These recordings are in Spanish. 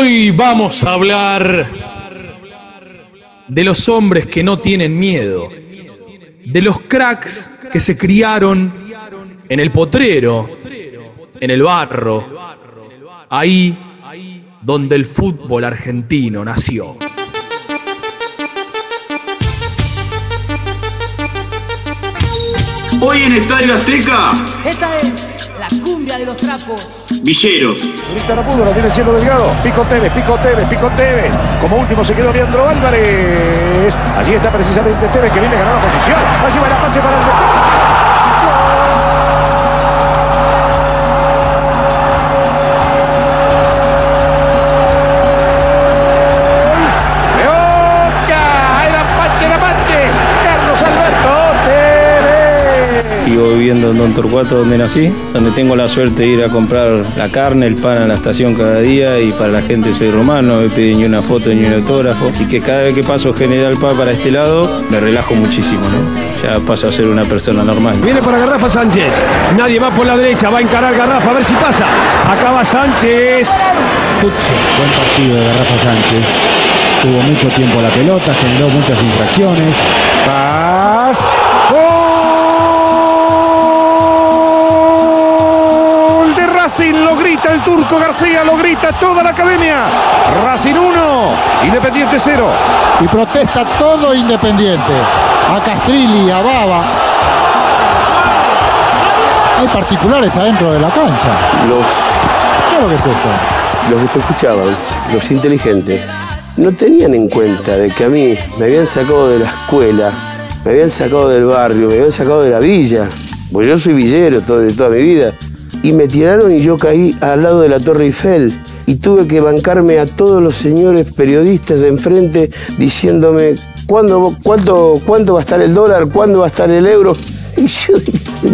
Hoy vamos a hablar de los hombres que no tienen miedo, de los cracks que se criaron en el potrero, en el barro, ahí donde el fútbol argentino nació. Hoy en Estadio Azteca, Esta es la cumbia de los trapos. Villeros. Pudo, la tiene Chelo Delgado. Pico Tevez, Pico Tevez, Pico Tevez. Como último se quedó Leandro Álvarez. Allí está precisamente Tevez que viene la posición. Allí va el apache para el Sigo viviendo en Don Torcuato, donde nací, donde tengo la suerte de ir a comprar la carne, el pan a la estación cada día y para la gente soy romano, no me piden ni una foto ni un autógrafo. Así que cada vez que paso General Paz para este lado, me relajo muchísimo, ¿no? Ya paso a ser una persona normal. Viene para Garrafa Sánchez. Nadie va por la derecha. Va a encarar Garrafa a ver si pasa. Acaba Sánchez. Tutsi, buen partido de Garrafa Sánchez. Tuvo mucho tiempo la pelota, generó muchas infracciones. Racing. Lo grita el turco García. Lo grita toda la academia. Racing 1. Independiente 0. y protesta todo Independiente. A Castrilli, a Baba. Hay particulares adentro de la cancha. Los, Claro que es esto. los que te escuchaban, los inteligentes, no tenían en cuenta de que a mí me habían sacado de la escuela, me habían sacado del barrio, me habían sacado de la villa, porque yo soy villero todo- de toda mi vida, y me tiraron y yo caí al lado de la Torre Eiffel y tuve que bancarme a todos los señores periodistas de enfrente diciéndome ¿cuándo, cuánto, cuánto va a estar el dólar, cuándo va a estar el euro. Y yo,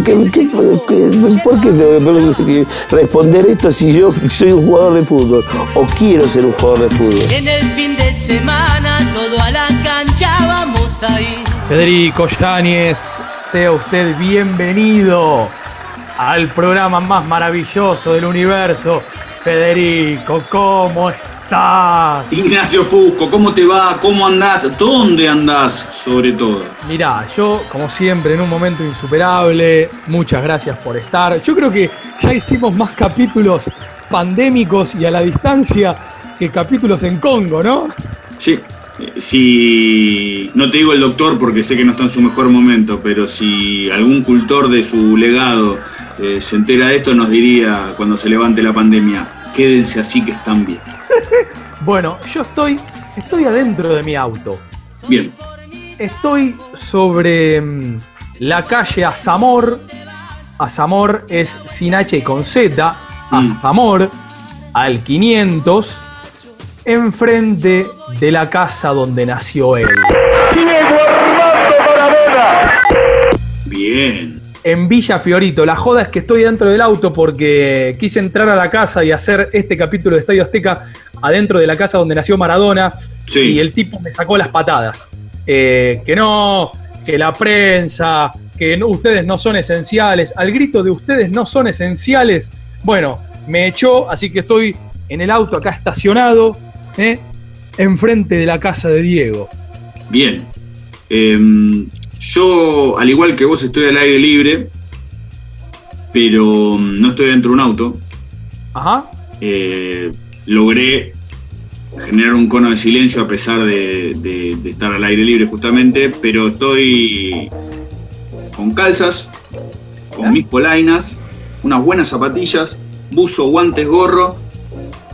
¿qué- qué- qué- ¿por qué tengo que responder esto si yo soy un jugador de fútbol o quiero ser un jugador de fútbol? En el fin de semana, todo a la cancha vamos a ir. Federico Yáñez, sea usted bienvenido al programa más maravilloso del universo. Federico, ¿cómo estás? Ignacio Fusco, ¿cómo te va? ¿Cómo andás? ¿Dónde andás? Sobre todo. Mirá, yo, como siempre, en un momento insuperable, muchas gracias por estar. Yo creo que ya hicimos más capítulos pandémicos y a la distancia que capítulos en Congo, ¿no? Sí. eh, Si no te digo el doctor porque sé que no está en su mejor momento, pero si algún cultor de su legado eh, se entera de esto, nos diría cuando se levante la pandemia, quédense así que están bien. Bueno, yo estoy, estoy adentro de mi auto. Bien, Estoy sobre mm, la calle Azamor. Azamor es sin H y con Z. Mm. Azamor, al 500, enfrente de la casa donde nació él. bien. En Villa Fiorito. La joda es que estoy dentro del auto porque quise entrar a la casa y hacer este capítulo de Estadio Azteca adentro de la casa donde nació Maradona. Sí. Y el tipo me sacó las patadas. Eh, que no, que la prensa, que no- ustedes no son esenciales. Al grito de ustedes no son esenciales. Bueno, me echó, así que estoy en el auto acá estacionado, ¿eh? enfrente de la casa de Diego. Bien. Em, yo, al igual que vos, estoy al aire libre, pero mm, no estoy dentro de un auto. Ajá. Eh, logré generar un cono de silencio a pesar de, de- de estar al aire libre justamente, pero estoy con calzas, con mis polainas, unas buenas zapatillas, buzo, guantes, gorro,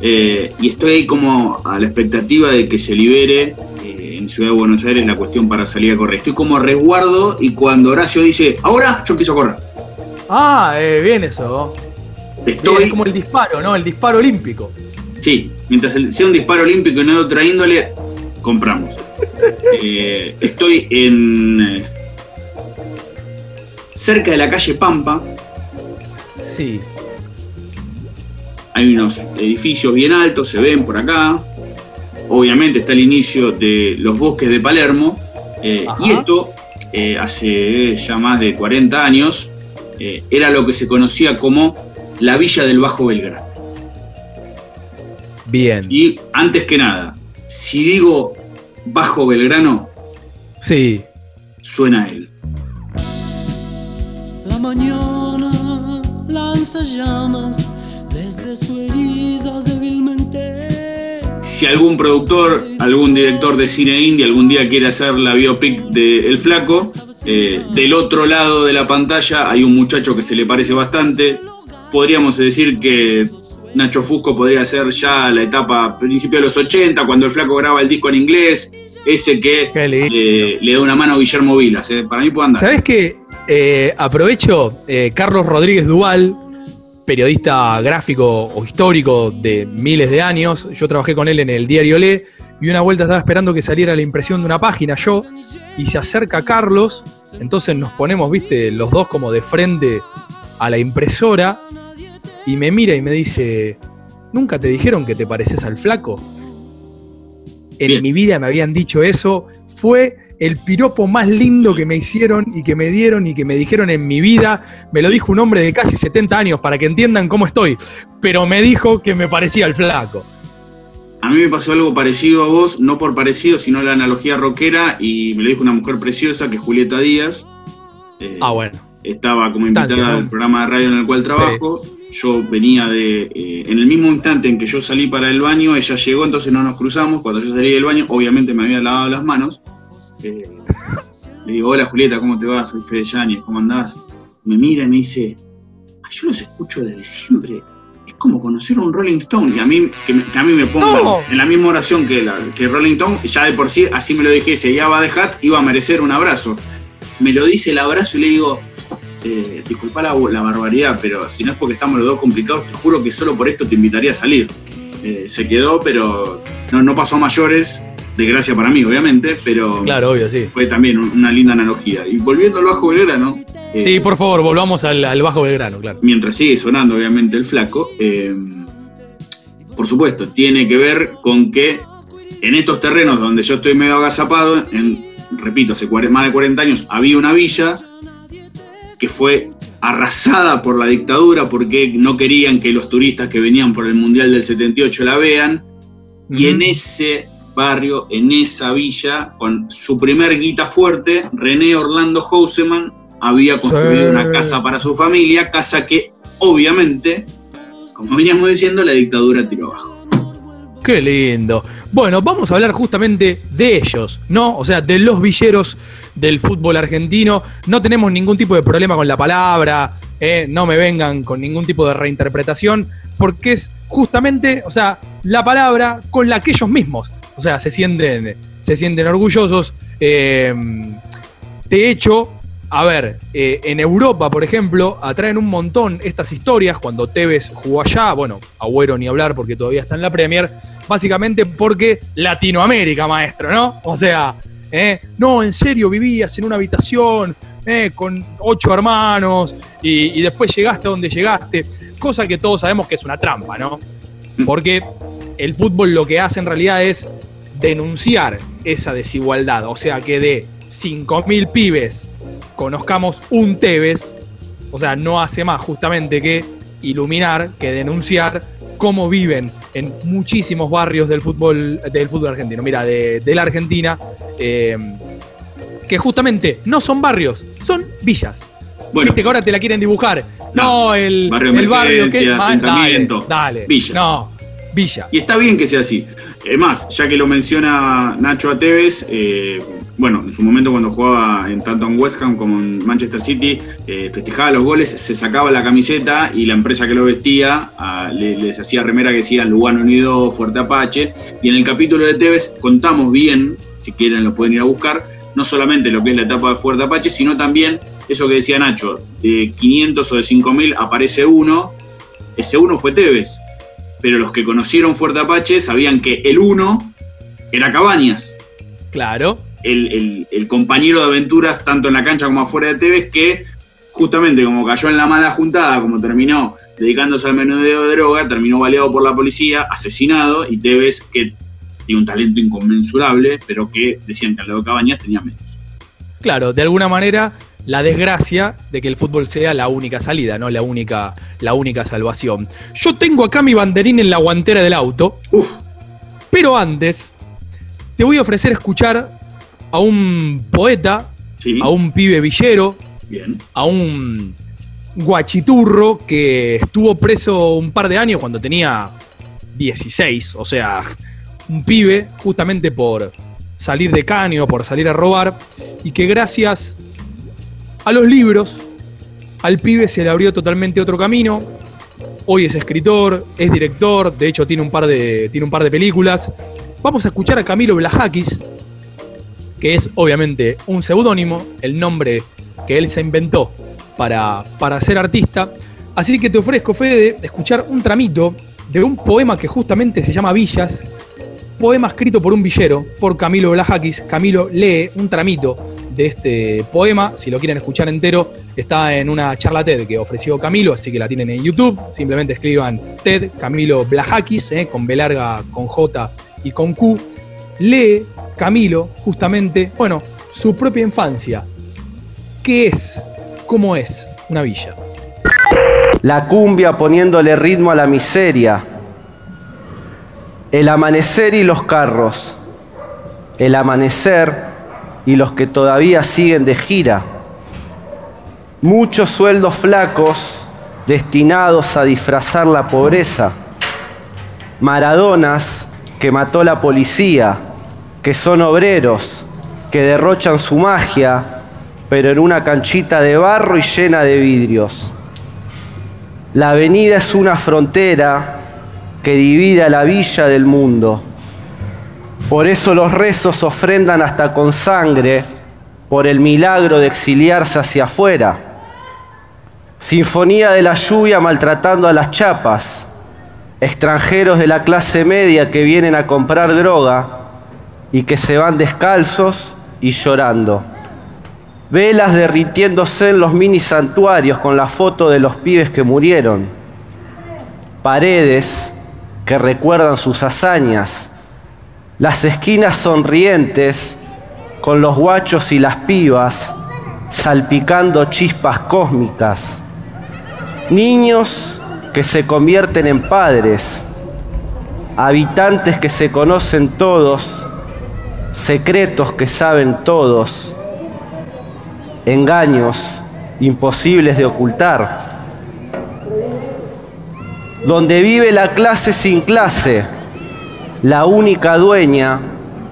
eh, y estoy ahí como a la expectativa de que se libere en Ciudad de Buenos Aires la cuestión para salir a correr. Estoy como resguardo y cuando Horacio dice, ahora yo empiezo a correr. Ah, eh, bien eso. Bien, Estoy, es como el disparo, ¿no? El disparo olímpico. sí, mientras sea un disparo olímpico y no de otra índole, compramos. Eh, estoy en... eh, cerca de la calle Pampa, Sí. hay unos edificios bien altos, se ven por acá. Obviamente está el inicio de los bosques de Palermo. eh, y esto, eh, hace ya más de 40 años, eh, era lo que se conocía como la Villa del Bajo Belgrano. Bien. Y antes que nada, si digo Bajo Belgrano, Sí. suena él. La mañana lanza llamas desde su herida débilmente. Si algún productor, algún director de cine indie algún día quiere hacer la biopic de El Flaco, eh, del otro lado de la pantalla hay un muchacho que se le parece bastante. Podríamos decir que Nacho Fusco podría ser ya la etapa principio de los 80, cuando el Flaco graba el disco en inglés, ese que eh, le da una mano a Guillermo Vilas. eh. Para mí puede andar. ¿Sabes qué? Eh, aprovecho, Carlos Rodríguez Duval, periodista gráfico o histórico de miles de años, yo trabajé con él en el diario Le, y una vuelta estaba esperando que saliera la impresión de una página yo, y se acerca Carlos, entonces nos ponemos, viste, los dos como de frente a la impresora, y me mira y me dice, ¿nunca te dijeron que te pareces al flaco? En Bien. mi vida me habían dicho eso, fue el piropo más lindo que me hicieron y que me dieron y que me dijeron en mi vida. Me lo dijo un hombre de casi 70 años para que entiendan cómo estoy, pero me dijo que me parecía al flaco. A mí me pasó algo parecido a vos, no por parecido, sino la analogía rockera, y me lo dijo una mujer preciosa que es Julieta Díaz. Eh, Ah, bueno. estaba como invitada ¿no? al programa de radio en el cual trabajo. Yo venía de. eh, en el mismo instante en que yo salí para el baño, ella llegó, entonces no nos cruzamos. Cuando yo salí del baño, obviamente me había lavado las manos. Eh, le digo, hola Julieta, ¿cómo te va? Soy Fede Yáñez, ¿cómo andás? Me mira y me dice, "Ah, yo los escucho desde siempre. Es como conocer a un Rolling Stone. Y a mí, que, me- que a mí me pongan No. en la misma oración que, la, que Rolling Stone, ya de por sí, así me lo dijese, ya va de hat, iba a merecer un abrazo. Me lo dice el abrazo y le digo, eh, disculpa la, la barbaridad, pero si no es porque estamos los dos complicados, te juro que solo por esto te invitaría a salir. Eh, se quedó, pero no, no pasó a mayores, desgracia para mí, obviamente, pero Claro, obvio, sí. fue también un- una linda analogía. Y volviendo al bajo Belgrano, eh, Sí, por favor, volvamos al, al Bajo Belgrano, claro. mientras sigue sonando obviamente el flaco, eh, por supuesto, tiene que ver con que en estos terrenos donde yo estoy medio agazapado, en, repito, hace más de 40 años había una villa que fue arrasada por la dictadura porque no querían que los turistas que venían por el Mundial del 78 la vean. Y en ese barrio, en esa villa, con su primer guita fuerte, René Orlando Houseman había construido Sí. una casa para su familia, casa que obviamente, como veníamos diciendo, la dictadura tiró abajo. Qué lindo. Bueno, vamos a hablar justamente de ellos, ¿no? O sea, de los villeros del fútbol argentino. No tenemos ningún tipo de problema con la palabra, ¿eh? no me vengan con ningún tipo de reinterpretación, porque es justamente, o sea, la palabra con la que ellos mismos, o sea, se sienten, se sienten orgullosos. Eh, de hecho, a ver, eh, en Europa, por ejemplo, atraen un montón estas historias cuando Tevez jugó allá, bueno, Agüero ni hablar porque todavía está en la Premier, básicamente porque Latinoamérica, maestro, ¿no? O sea, ¿eh? no, en serio, vivías en una habitación ¿eh? con ocho hermanos y, y después llegaste a donde llegaste, cosa que todos sabemos que es una trampa, ¿no? Porque el fútbol lo que hace en realidad es denunciar esa desigualdad, o sea, que de 5.000 pibes conozcamos un Tevez, o sea, no hace más justamente que iluminar, que denunciar cómo viven en muchísimos barrios del fútbol, del fútbol argentino, mira, de, de la Argentina, eh, que justamente no son barrios, son villas. Bueno, Viste que ahora te la quieren dibujar. No, el Barrio el barrio que asentamiento, Dale, dale. villa. No, villa. Y está bien que sea así. Es más, ya que lo menciona Nacho a Tevez, eh, bueno, en su momento cuando jugaba en tanto en West Ham como en Manchester City, eh, festejaba los goles, se sacaba la camiseta y la empresa que lo vestía ah, le- les hacía remera que decía Lugano Unido, Fuerte Apache. Y en el capítulo de Tevez contamos bien, si quieren lo pueden ir a buscar, no solamente lo que es la etapa de Fuerte Apache, sino también eso que decía Nacho, de 500 o de 5000 aparece uno, ese uno fue Tevez pero los que conocieron Fuerte Apache sabían que el uno era Cabañas, Claro. El, el- el compañero de aventuras tanto en la cancha como afuera de Tevez, que justamente como cayó en la mala juntada, como terminó dedicándose al menudeo de droga, terminó baleado por la policía, asesinado, y Tevez, que tiene un talento inconmensurable, pero que decían que al lado de Cabañas tenía menos. Claro, de alguna manera la desgracia de que el fútbol sea la única salida, no la única, la única salvación. Yo tengo acá mi banderín en la guantera del auto, pero antes te voy a ofrecer escuchar a un poeta, a un pibe villero, a un guachiturro que estuvo preso un par de años cuando tenía 16, o sea, un pibe justamente por salir de caño, por salir a robar, y que gracias a los libros, al pibe se le abrió totalmente otro camino. Hoy es escritor, es director, de hecho tiene un par de, tiene un par de películas. Vamos a escuchar a Camilo Blajakis, que es obviamente un seudónimo, el nombre que él se inventó para, para ser artista. Así que te ofrezco, Fede, de escuchar un tramito de un poema que justamente se llama Villas, poema escrito por un villero, por Camilo Blajakis. Camilo lee un tramito de este poema. Si lo quieren escuchar entero, está en una charla TED que ofreció Camilo, así que la tienen en YouTube. Simplemente escriban TED Camilo Blajakis, eh, con B larga, con J y con Q. Lee Camilo, justamente, bueno, su propia infancia. ¿Qué es? ¿Cómo es una villa? La cumbia poniéndole ritmo a la miseria. El amanecer y los carros. El amanecer y los que todavía siguen de gira. Muchos sueldos flacos destinados a disfrazar la pobreza. Maradonas que mató la policía, que son obreros, que derrochan su magia, pero en una canchita de barro y llena de vidrios. La avenida es una frontera que divide a la villa del mundo. Por eso los rezos ofrendan hasta con sangre por el milagro de exiliarse hacia afuera. Sinfonía de la lluvia maltratando a las chapas, extranjeros de la clase media que vienen a comprar droga y que se van descalzos y llorando. Velas derritiéndose en los mini santuarios con la foto de los pibes que murieron. Paredes que recuerdan sus hazañas las esquinas sonrientes con los guachos y las pibas salpicando chispas cósmicas, niños que se convierten en padres, habitantes que se conocen todos, secretos que saben todos, engaños imposibles de ocultar, donde vive la clase sin clase, la única dueña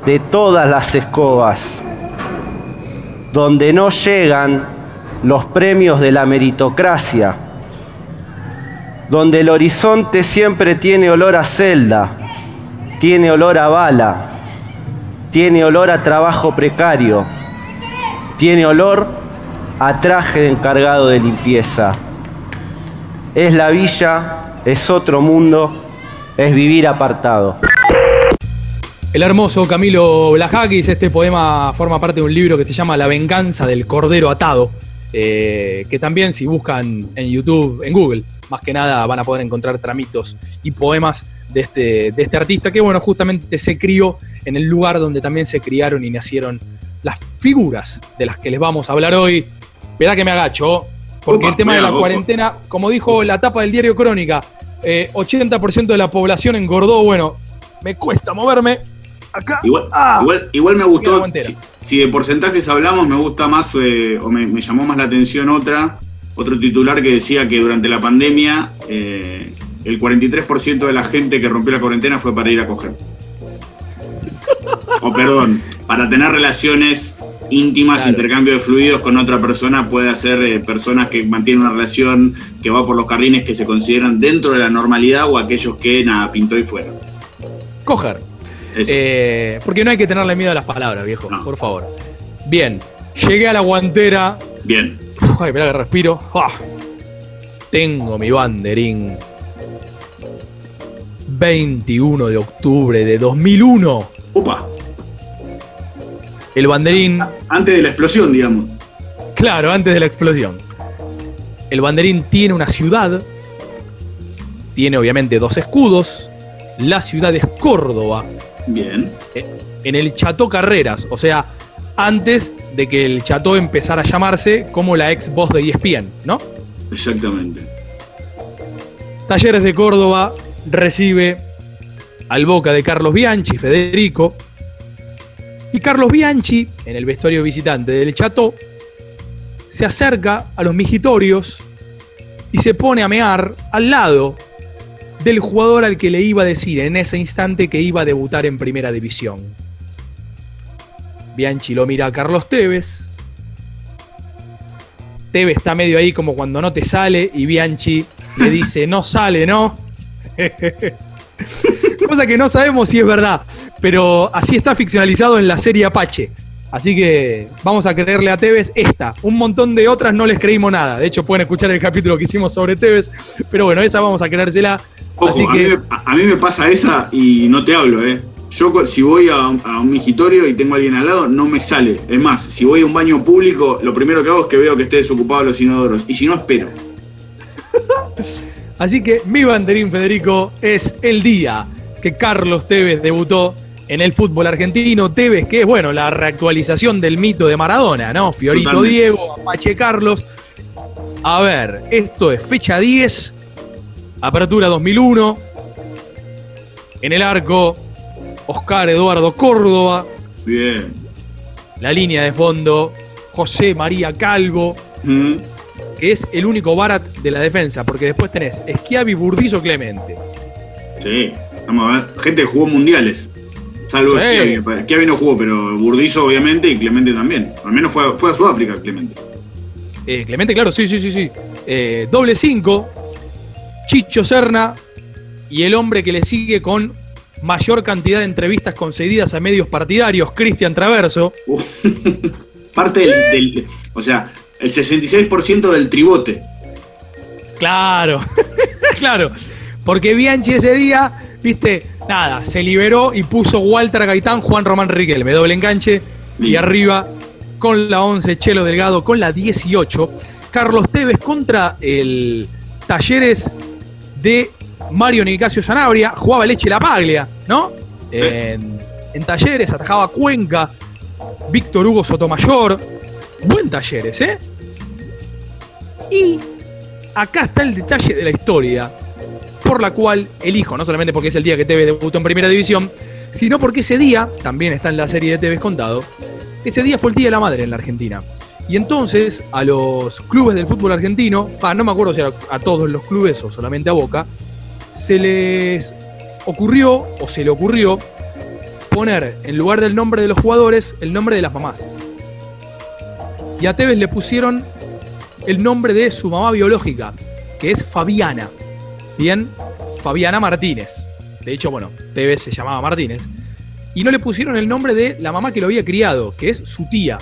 de todas las escobas, donde no llegan los premios de la meritocracia, donde el horizonte siempre tiene olor a celda, tiene olor a bala, tiene olor a trabajo precario, tiene olor a traje de encargado de limpieza. Es la villa, es otro mundo, es vivir apartado. El hermoso Camilo Blajakis, este poema forma parte de un libro que se llama La venganza del cordero atado, eh, que también si buscan en YouTube, en Google, más que nada van a poder encontrar tramitos y poemas de este, de este artista que, bueno, justamente se crió en el lugar donde también se criaron y nacieron las figuras de las que les vamos a hablar hoy. Verá que me agacho, porque el tema de la cuarentena, como dijo la tapa del diario Crónica, 80% eh, de la población engordó, bueno, me cuesta moverme, acá. Igual, ah. igual, me gustó. Si, de porcentajes hablamos, me gusta más eh, o me, llamó más la atención otra, otro titular que decía que durante la pandemia eh, el 43% de la gente que rompió la cuarentena fue para ir a coger. O perdón, para tener relaciones íntimas, intercambio de fluidos con otra persona, puede ser eh, personas que mantienen una relación que va por los carrines que se consideran dentro de la normalidad o aquellos que nada, pintó y fueron. Coger. Eh, porque no hay que tenerle miedo a las palabras, viejo, por favor. Bien, llegué a la guantera. Bien. ay, espera que respiro. Ah. Tengo mi banderín. 21 de octubre de 2001. Opa. El banderín. Antes de la explosión, digamos. Claro, antes de la explosión. El banderín tiene una ciudad. Tiene obviamente dos escudos. La ciudad es Córdoba Bien. Eh, en el Chato Carreras, o sea, antes de que el Chateau empezara a llamarse como la ex voz de ESPN, ¿no? Exactamente. Talleres de Córdoba recibe al Boca de Carlos Bianchi, Federico. Y Carlos Bianchi, en el vestuario visitante del Chateau, se acerca a los migitorios y se pone a mear al lado del jugador al que le iba a decir en ese instante que iba a debutar en primera división. Bianchi lo mira a Carlos Tevez. Tevez está medio ahí como cuando no te sale y Bianchi le dice, no sale, ¿no? Cosa que no sabemos si es verdad, pero así está ficcionalizado en la serie Apache. Así que vamos a creerle a Tevez esta. Un montón de otras no les creímos nada. De hecho, pueden escuchar el capítulo que hicimos sobre Tevez. Pero bueno, esa vamos a creérsela. Ojo, Así a, mí, me- a mí me pasa esa y no te hablo, ¿eh? Yo si voy a, a un migitorio y tengo a alguien al lado, no me sale. Es más, si voy a un baño público, lo primero que hago es que veo que esté desocupado los inodoros. Y si no, espero. así que mi banderín Federico es el día que Carlos Tevez debutó en el fútbol argentino. Tevez, que es bueno, la reactualización del mito de Maradona, ¿no? Fiorito Totalmente. Diego, Apache Carlos. A ver, esto es fecha 10, apertura 2001. En el arco, Oscar Eduardo Córdoba. Bien. La línea de fondo, José María Calvo, Mm, que es el único Barat de la defensa, porque después tenés Esquiavi, Burdizo, Clemente. sí. Vamos a ver. Gente que jugó mundiales. Salvo Sí. Schiavi. Schiavi no jugó, pero Burdizo obviamente y Clemente también. Al menos fue, a- fue a Sudáfrica Clemente. Eh, Clemente, claro, sí, sí, sí, sí. Eh, doble 5, Chicho Serna y el hombre que le sigue con mayor cantidad de entrevistas concedidas a medios partidarios, Cristian Traverso. Parte del, del- O sea, el 66% del tribote. Claro, claro. Porque Bianchi ese día, viste, nada, se liberó y puso Walter Gaitán, Juan Román Riquelme, doble enganche. Y arriba, con la 11, Chelo Delgado, con la 18, Carlos Tevez contra el Talleres de Mario Nicasio Sanabria. Jugaba Leche La Paglia, ¿no? En, en Talleres, atajaba Cuenca, Víctor Hugo Sotomayor. Buen Talleres, ¿eh? Y acá está el detalle de la historia por la cual elijo, no solamente porque es el día que Tevez debutó en Primera División, sino porque ese día, también está en la serie de Tevez contado, ese día fue el Día de la Madre en la Argentina. Y entonces a los clubes del fútbol argentino, ah, no me acuerdo si a, a todos los clubes o solamente a Boca, se les ocurrió o se le ocurrió poner en lugar del nombre de los jugadores el nombre de las mamás. Y a Tevez le pusieron el nombre de su mamá biológica, que es Fabiana. Bien, Fabiana Martínez. De hecho, bueno, Tevez se llamaba Martínez. Y no le pusieron el nombre de la mamá que lo había criado, que es su tía,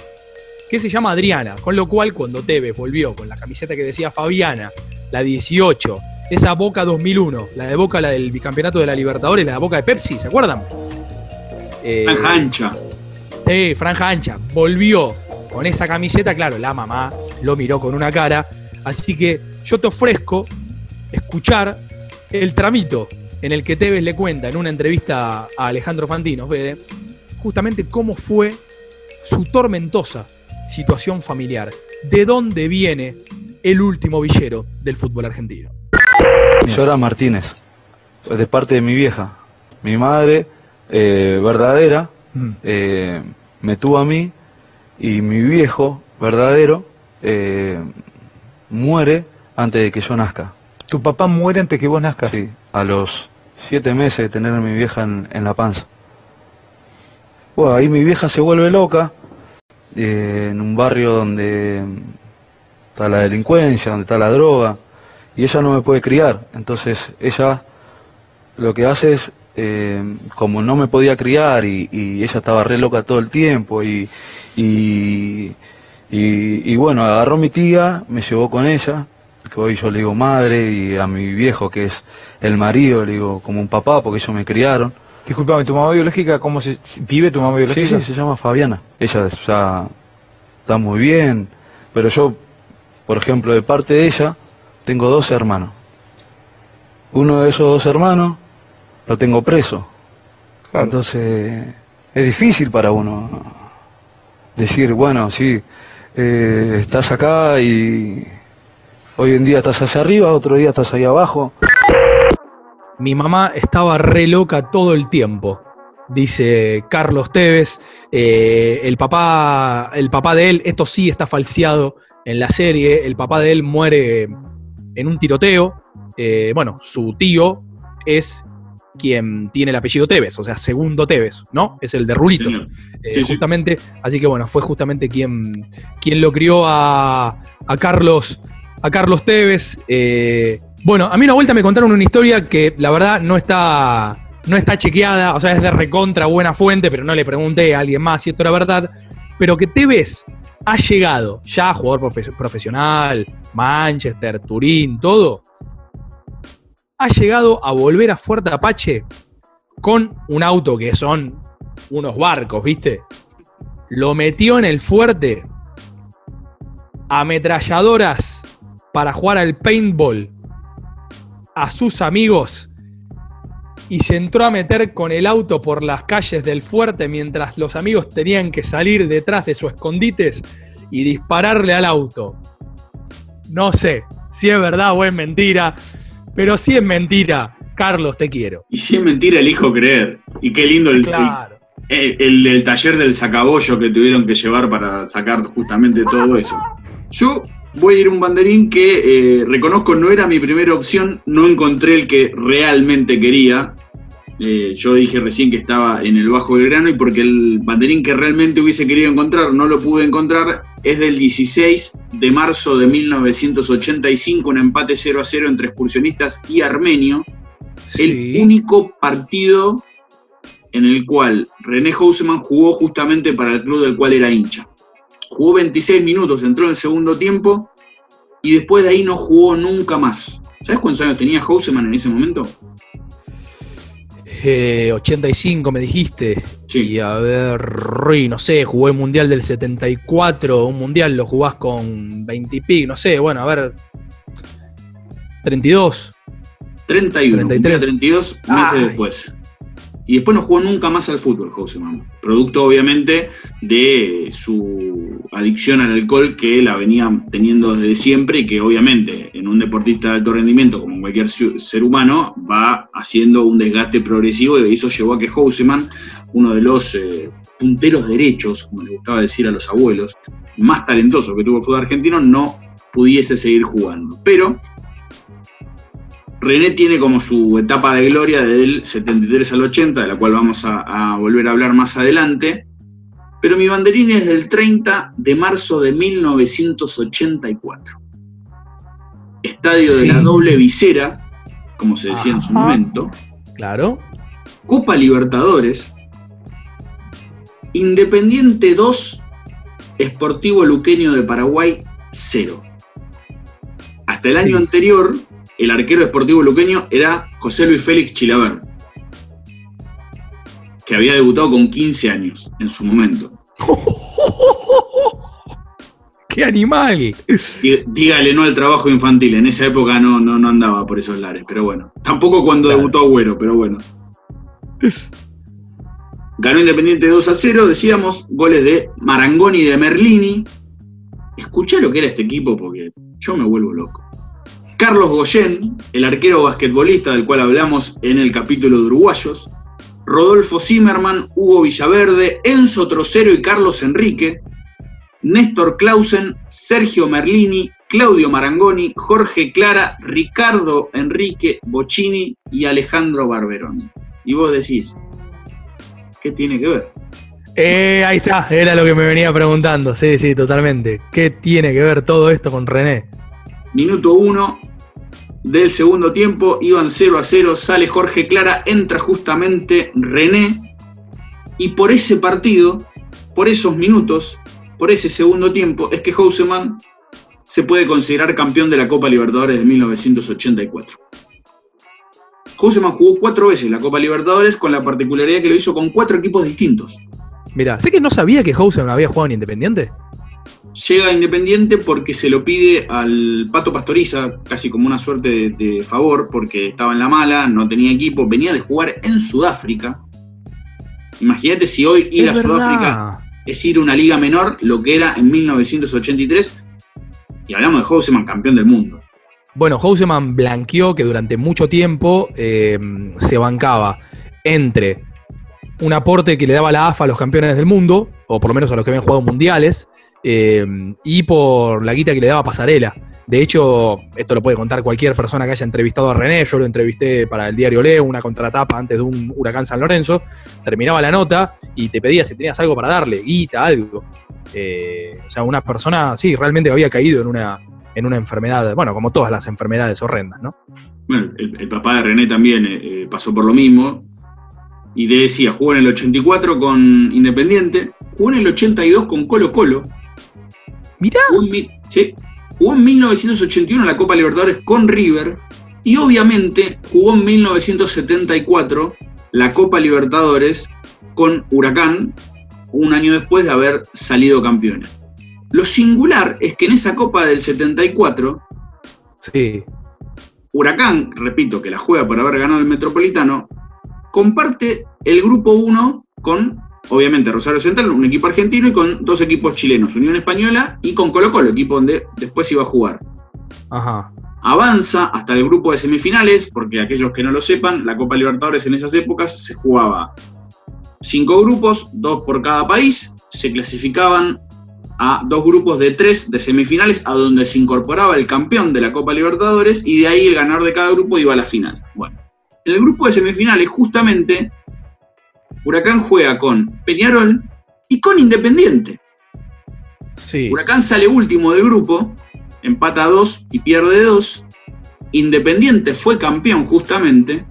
que se llama Adriana. Con lo cual, cuando Tevez volvió con la camiseta que decía Fabiana, la 18, esa Boca 2001, la de Boca, la del bicampeonato de la Libertadores, la de Boca de Pepsi, ¿se acuerdan? Eh, Franja ancha. Sí, franja ancha. Volvió con esa camiseta, claro, la mamá lo miró con una cara. Así que yo te ofrezco escuchar el tramito en el que Tevez le cuenta en una entrevista a Alejandro Fantino, Fede, justamente cómo fue su tormentosa situación familiar. ¿De dónde viene el último villero del fútbol argentino? Llora Martínez, de parte de mi vieja. Mi madre, eh, verdadera, eh, me tuvo a mí y mi viejo, verdadero, eh, muere antes de que yo nazca. ¿Tu papá muere antes que vos nazcas? Sí, a los siete meses de tener a mi vieja en, en la panza. Bueno, ahí mi vieja se vuelve loca, eh, en un barrio donde está la delincuencia, donde está la droga, y ella no me puede criar. Entonces ella lo que hace es, eh, como no me podía criar y, y ella estaba re loca todo el tiempo, y, y, y- y bueno, agarró mi tía, me llevó con ella, que hoy yo le digo madre, y a mi viejo que es el marido, le digo como un papá, porque ellos me criaron. Disculpame, ¿tu mamá biológica cómo se vive tu mamá biológica? sí, se llama Fabiana. Ella está muy bien, pero yo, por ejemplo, de parte de ella, tengo dos hermanos. Uno de esos dos hermanos lo tengo preso. Entonces, es difícil para uno decir, bueno, sí, eh, estás acá y hoy en día estás hacia arriba, otro día estás ahí abajo. Mi mamá estaba re loca todo el tiempo, dice Carlos Tevez. Eh, el, papá, el papá de él, esto sí está falseado en la serie, el papá de él muere en un tiroteo. Eh, bueno, su tío es quien tiene el apellido Tevez, o sea, segundo Tevez, ¿no? Es el de Rulitos. Eh, Sí, sí. justamente, así que bueno, fue justamente quien, quien lo crió a, a Carlos, a Carlos Tevez. Eh, bueno, a mí una vuelta me contaron una historia que la verdad no está, no está chequeada, o sea, es de recontra buena fuente, pero no le pregunté a alguien más si esto era verdad. Pero que Tevez ha llegado ya jugador profe- profesional, Manchester, Turín, todo. Ha llegado a volver a Fuerte Apache con un auto que son unos barcos, ¿viste? Lo metió en el fuerte, ametralladoras para jugar al paintball a sus amigos y se entró a meter con el auto por las calles del fuerte mientras los amigos tenían que salir detrás de sus escondites y dispararle al auto. No sé si es verdad o es mentira, pero si es mentira, Carlos, te quiero. Y si es mentira, elijo creer. Y qué lindo el, Claro. el, el del taller del sacabollo que tuvieron que llevar para sacar justamente todo eso. Yo voy a ir a un banderín que eh, reconozco no era mi primera opción, no encontré el que realmente quería. Eh, yo dije recién que estaba en el Bajo Belgrano y porque el banderín que realmente hubiese querido encontrar no lo pude encontrar, es del 16 de marzo de 1985, un empate 0 a 0 entre excursionistas y Armenio. El único partido en el cual René Houseman jugó justamente para el club del cual era hincha. Jugó 26 minutos, entró en el segundo tiempo y después de ahí no jugó nunca más. ¿Sabes cuántos años tenía Houseman en ese momento? Eh, 85 me dijiste. Y a ver, Rui, no sé, jugó el Mundial del 74, un Mundial lo jugás con 20 y pico, no sé, bueno, a ver. 32. 31, 33. cumplía 32 meses Ay. después. Y después no jugó nunca más al fútbol, Houseman. Producto, obviamente, de su adicción al alcohol que la venía teniendo desde siempre y que, obviamente, en un deportista de alto rendimiento, como cualquier ser humano, va haciendo un desgaste progresivo y eso llevó a que Houseman, uno de los eh, punteros derechos, como le gustaba decir a los abuelos, más talentosos que tuvo el fútbol argentino, no pudiese seguir jugando. Pero René tiene como su etapa de gloria del 73 al 80, de la cual vamos a, a volver a hablar más adelante. Pero mi banderín es del 30 de marzo de 1984. Estadio de la doble visera, como se decía en su momento. Claro. Copa Libertadores. Independiente 2, Esportivo Luqueño de Paraguay 0. Hasta el Sí. año anterior, el arquero de Esportivo Luqueño era José Luis Félix Chilaver, que había debutado con 15 años en su momento. ¡Qué animal! Dí- Dígale no al trabajo infantil, en esa época no, no, no andaba por esos lares, pero bueno. Tampoco cuando debutó Agüero, pero bueno. Ganó Independiente 2 a 0, decíamos, goles de Marangoni y de Merlini. Escuchá lo que era este equipo porque yo me vuelvo loco. Carlos Goyen, el arquero basquetbolista del cual hablamos en el capítulo de Uruguayos. Rodolfo Zimmerman, Hugo Villaverde, Enzo Trocero y Carlos Enrique. Néstor Clausen, Sergio Merlini, Claudio Marangoni, Jorge Clara, Ricardo Enrique Bocini y Alejandro Barberoni. Y vos decís, ¿qué tiene que ver? Eh, ahí está, era lo que me venía preguntando. Sí, sí, totalmente. ¿Qué tiene que ver todo esto con René? Minuto 1 del segundo tiempo, iban 0 a 0, sale Jorge Clara, entra justamente René, y por ese partido, por esos minutos, por ese segundo tiempo, es que Houseman se puede considerar campeón de la Copa Libertadores de 1984. Houseman jugó cuatro veces la Copa Libertadores con la particularidad que lo hizo con cuatro equipos distintos. Mira, sé que no sabía que Houseman había jugado en Independiente. Llega a Independiente porque se lo pide al Pato Pastoriza, casi como una suerte de, de favor, porque estaba en la mala, no tenía equipo, venía de jugar en Sudáfrica. Imagínate si hoy ir Es a verdad. Sudáfrica es ir a una liga menor, lo que era en 1983, y hablamos de Houseman, campeón del mundo. Bueno, Houseman blanqueó que durante mucho tiempo eh, se bancaba entre un aporte que le daba la AFA a los campeones del mundo, o por lo menos a los que habían jugado mundiales, eh, y por la guita que le daba Pasarela. De hecho, esto lo puede contar cualquier persona que haya entrevistado a René. Yo lo entrevisté para el diario Leo, una contratapa antes de un huracán San Lorenzo. Terminaba la nota y te pedía si tenías algo para darle, guita, algo. Eh, o sea, una persona, sí, realmente había caído en una, en una enfermedad, bueno, como todas las enfermedades horrendas, ¿no? Bueno, el, papá de René también eh, eh, pasó por lo mismo. Y decía, jugó en el 84 con Independiente, jugó en el 82 con Colo Colo. Mirá. Jugó en, mi- sí, jugó en 1981 en la Copa Libertadores con River. Y obviamente jugó en 1974 la Copa Libertadores con Huracán, un año después de haber salido campeones. Lo singular es que en esa Copa del 74 Sí. Huracán, repito, que la juega por haber ganado el Metropolitano, comparte el grupo 1 con, obviamente, Rosario Central, un equipo argentino, y con dos equipos chilenos, Unión Española y con Colo Colo, equipo donde después iba a jugar. Ajá. Avanza hasta el grupo de semifinales, porque aquellos que no lo sepan, la Copa Libertadores en esas épocas se jugaba cinco grupos, dos por cada país, se clasificaban a dos grupos de tres de semifinales, a donde se incorporaba el campeón de la Copa Libertadores, y de ahí el ganador de cada grupo iba a la final. Bueno, en el grupo de semifinales, justamente, Huracán juega con Peñarol y con Independiente. Sí. Huracán sale último del grupo, empata 2 y pierde 2. Independiente fue campeón justamente.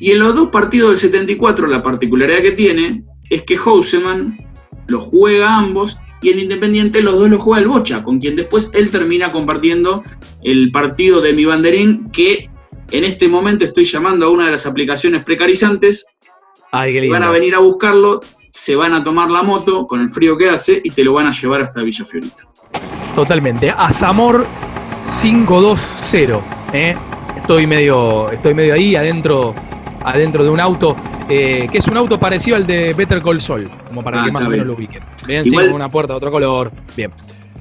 Y en los dos partidos del 74 la particularidad que tiene es que Houseman los juega ambos y en Independiente los dos los juega el Bocha, con quien después él termina compartiendo el partido de mi banderín que en este momento estoy llamando a una de las aplicaciones precarizantes. Ay, qué Van a venir a buscarlo, se van a tomar la moto con el frío que hace y te lo van a llevar hasta Villa Fiorita. Totalmente. Azamor 520. ¿eh? Estoy medio. Estoy medio ahí adentro. Adentro de un auto. eh, que es un auto parecido al de Better Call Sol. Como para Ah, que más o menos bien. lo ubiquen. Igual- sí, con una puerta de otro color. Bien.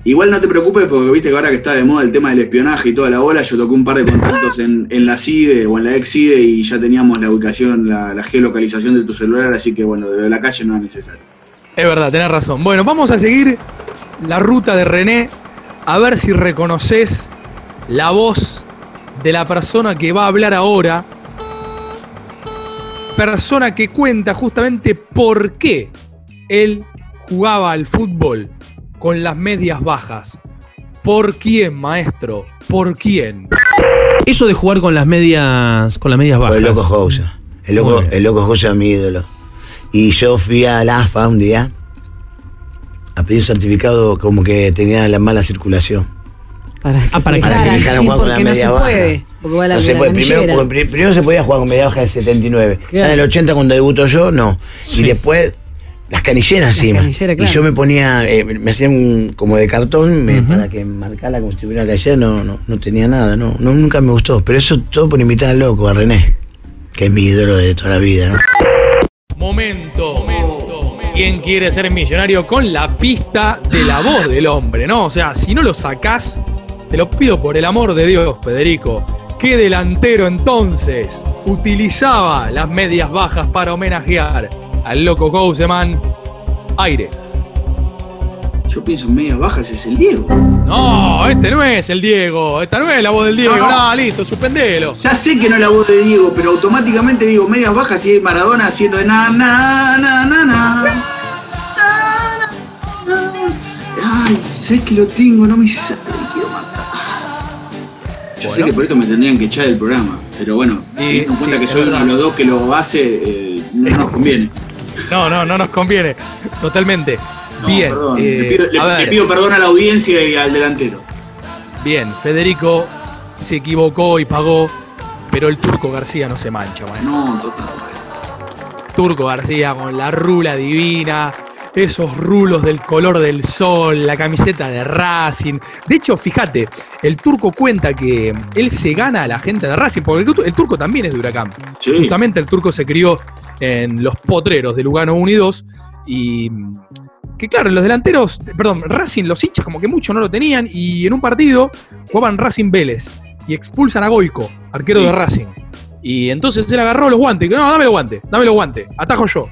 Igual no te preocupes porque viste que ahora que está de moda el tema del espionaje y toda la bola, yo toqué un par de contactos en, en la CIDE o en la ex CIDE y ya teníamos la ubicación, la, geolocalización de tu celular, así que bueno, de la calle no es necesario. Es verdad, tenés razón. Bueno, vamos a seguir la ruta de René. A ver si reconoces la voz de la persona que va a hablar ahora. Persona que cuenta justamente por qué él jugaba al fútbol con las medias bajas. ¿Por quién, maestro? ¿Por quién? Eso de jugar con las medias, con las medias bajas. El loco Jousa. El loco, el loco es mi ídolo. Y yo fui a la AFA un día a pedir un certificado como que tenía la mala circulación. Para que, Ah, para que- Para que me dejaran sí, jugar con la no media baja. puede. Porque va la, No se puede. Primero, se podía jugar con media baja del 79. Ya en el 80 cuando debuto yo, no. Y después las canilleras encima. canilleras, claro. Y yo me ponía, eh, me hacían como de cartón me- para que marcara como si tuviera una canillera, no, no, no tenía nada, no, no, nunca me gustó. Pero eso todo por imitar al loco, a René, que es mi ídolo de toda la vida, ¿no? Momento. ¿Quién quiere ser millonario con la pista de la voz del hombre, no? O sea, si no lo sacás, te lo pido por el amor de Dios, Federico. ¿Qué delantero entonces utilizaba las medias bajas para homenajear al loco Houseman? Aire. Yo pienso en medias bajas es el Diego. No, este no es el Diego. Esta no es la voz del Diego. No, No, no. listo, suspendelo. Ya sé que no es la voz de Diego, pero automáticamente digo medias bajas y es Maradona haciendo de na na na na na. Ay, sabes que lo tengo, no me sale, quiero matar. Yo sé que por esto me tendrían que echar del programa, pero bueno, teniendo en cuenta sí, que soy uno de los dos que lo hace, eh, no nos conviene. No, no, no nos conviene. Totalmente. No, Bien. perdón, eh, le, pido, le- a le ver. pido perdón a la audiencia y al delantero. Bien, Federico se equivocó y pagó, pero el Turco García no se mancha, man. No, total. Turco García con la rula divina, esos rulos del color del sol, la camiseta de Racing. De hecho, fíjate, el Turco cuenta que él se gana a la gente de Racing, porque el Turco también es de Huracán. Sí. Justamente el Turco se crió en los potreros de Lugano 1 y 2 y, que claro, los delanteros, perdón, Racing, los hinchas como que mucho no lo tenían y en un partido jugaban Racing Vélez y expulsan a Goico, arquero Sí. de Racing. Y entonces él agarró los guantes, y dijo, no, dame los guantes, dame los guantes, atajo yo.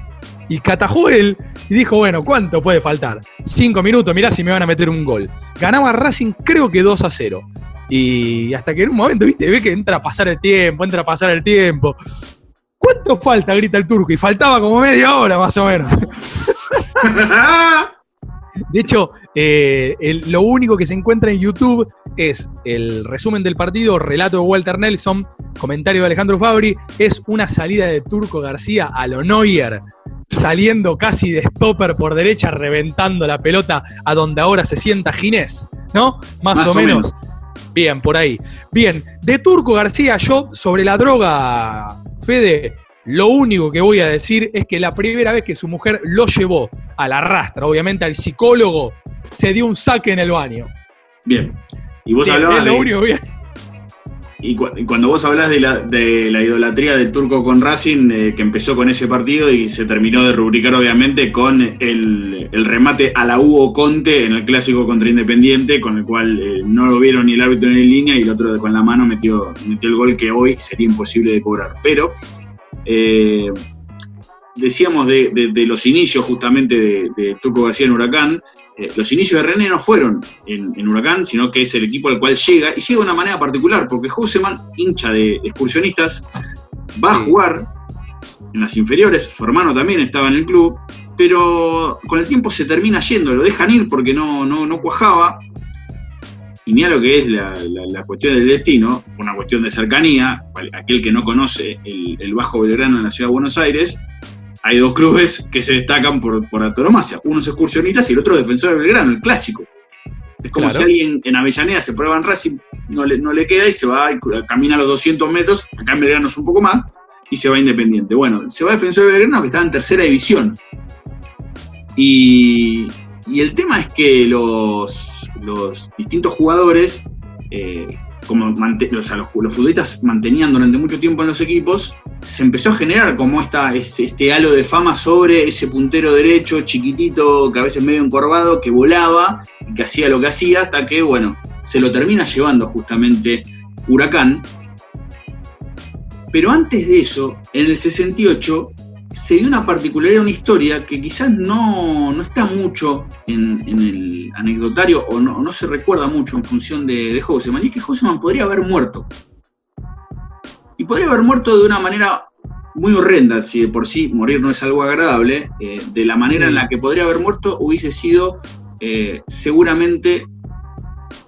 Y que atajó él y dijo, bueno, ¿cuánto puede faltar? Cinco minutos, mirá si me van a meter un gol. Ganaba Racing creo que 2 a 0. Y hasta que en un momento, viste, ve que entra a pasar el tiempo, entra a pasar el tiempo. ¿Cuánto falta? grita el turco. Y faltaba como media hora más o menos. De hecho, eh, el- lo único que se encuentra en YouTube es el resumen del partido, relato de Walter Nelson, comentario de Alejandro Fabri, es una salida de Turco García a lo Neuer, saliendo casi de stopper por derecha, reventando la pelota a donde ahora se sienta Ginés, ¿no? Más, Más o, o menos. Bien, por ahí. Bien, de Turco García, yo sobre la droga, Fede, lo único que voy a decir es que la primera vez que su mujer lo llevó a la rastra, obviamente al psicólogo, se dio un saque en el baño. Bien. Y vos hablabas es lo de- único que voy a- Y, cu- cuando vos hablas de la, de la idolatría del turco con Racing, eh, que empezó con ese partido y se terminó de rubricar obviamente con el, el remate a la Hugo Conte en el clásico contra Independiente, con el cual eh, no lo vieron ni el árbitro ni en línea y el otro con la mano metió, metió el gol que hoy sería imposible de cobrar. Pero eh, decíamos de, de- de los inicios justamente de, de Turco García en Huracán, eh, los inicios de René no fueron en, en Huracán, sino que es el equipo al cual llega, y llega de una manera particular, porque Houseman, hincha de excursionistas, va a jugar en las inferiores, su hermano también estaba en el club, pero con el tiempo se termina yendo, lo dejan ir porque no, no, no cuajaba, y mira lo que es la, la- la cuestión del destino, una cuestión de cercanía, aquel que no conoce el, el Bajo Belgrano en la ciudad de Buenos Aires, hay dos clubes que se destacan por, por antonomasia. Uno es excursionistas y el otro defensor de Belgrano, el clásico. Es como Claro. si alguien en Avellaneda se prueba en Racing, no le, no le queda y se va, camina los 200 metros, acá en Belgrano es un poco más, y se va Independiente. Bueno, se va Defensor de Belgrano que está en tercera división. Y, y el tema es que los, los distintos jugadores, eh, como los, los futbolistas mantenían durante mucho tiempo en los equipos, se empezó a generar como esta, este, este halo de fama sobre ese puntero derecho chiquitito, que a veces medio encorvado, que volaba y que hacía lo que hacía, hasta que, bueno, se lo termina llevando justamente Huracán. Pero antes de eso, en el 68, se dio una particularidad, una historia que quizás no, no está mucho en, en el anecdotario o no, no se recuerda mucho en función de, de Houseman, y es que Houseman podría haber muerto. Y podría haber muerto de una manera muy horrenda, si de por sí morir no es algo agradable, eh, de la manera Sí. en la que podría haber muerto hubiese sido eh, seguramente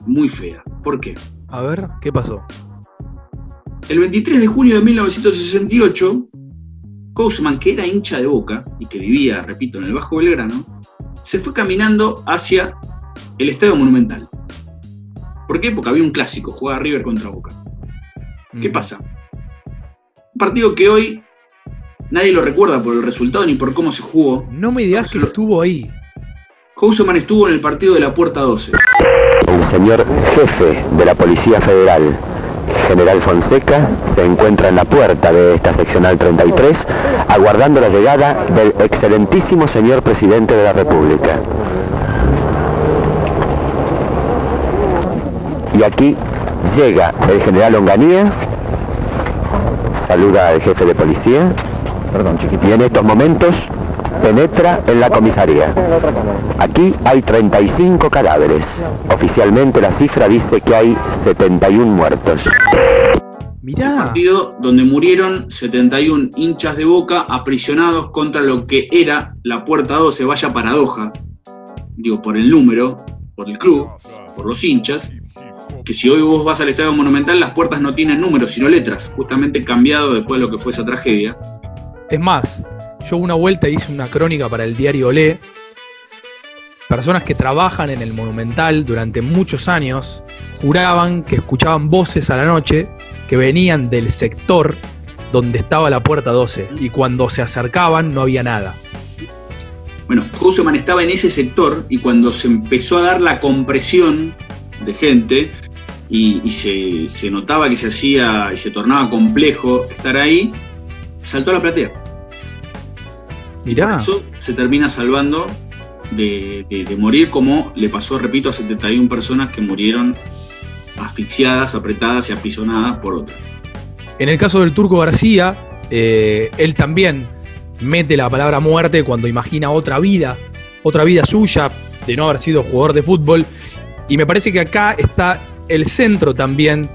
muy fea. ¿Por qué? A ver, ¿qué pasó? El 23 de junio de 1968, Kousman, que era hincha de Boca y que vivía, repito, en el Bajo Belgrano, se fue caminando hacia el Estadio Monumental. ¿Por qué? Porque había un clásico, jugaba River contra Boca. ¿Qué pasa? Un partido que hoy nadie lo recuerda por el resultado ni por cómo se jugó. No me digas que estuvo ahí. Houseman estuvo en el partido de la Puerta 12. El señor jefe de la Policía Federal, General Fonseca, se encuentra en la puerta de esta seccional 33, aguardando la llegada del excelentísimo señor presidente de la República. Y aquí llega el general Onganía, saluda al jefe de policía, y en estos momentos penetra en la comisaría. Aquí hay 35 cadáveres. Oficialmente la cifra dice que hay 71 muertos. Mirá. partido donde murieron 71 hinchas de Boca aprisionados contra lo que era la Puerta 12, vaya paradoja, digo, por el número, por el club, por los hinchas, que si hoy vos vas al Estadio Monumental las puertas no tienen números, sino letras, justamente cambiado después de lo que fue esa tragedia. Es más, yo una vuelta hice una crónica para el diario Olé. Personas que trabajan en el Monumental durante muchos años juraban que escuchaban voces a la noche que venían del sector donde estaba la puerta 12 y cuando se acercaban no había nada. Bueno, Houseman estaba en ese sector y cuando se empezó a dar la compresión de gente y, se, se notaba que se hacía y se tornaba complejo estar ahí, saltó a la platea. Mirá. Por eso se termina salvando de, de- de morir como le pasó, repito, a 71 personas que murieron asfixiadas, apretadas y apisonadas por otras. En el caso del Turco García, eh, él también mete la palabra muerte cuando imagina otra vida, otra vida suya de no haber sido jugador de fútbol. Y me parece que acá está el centro también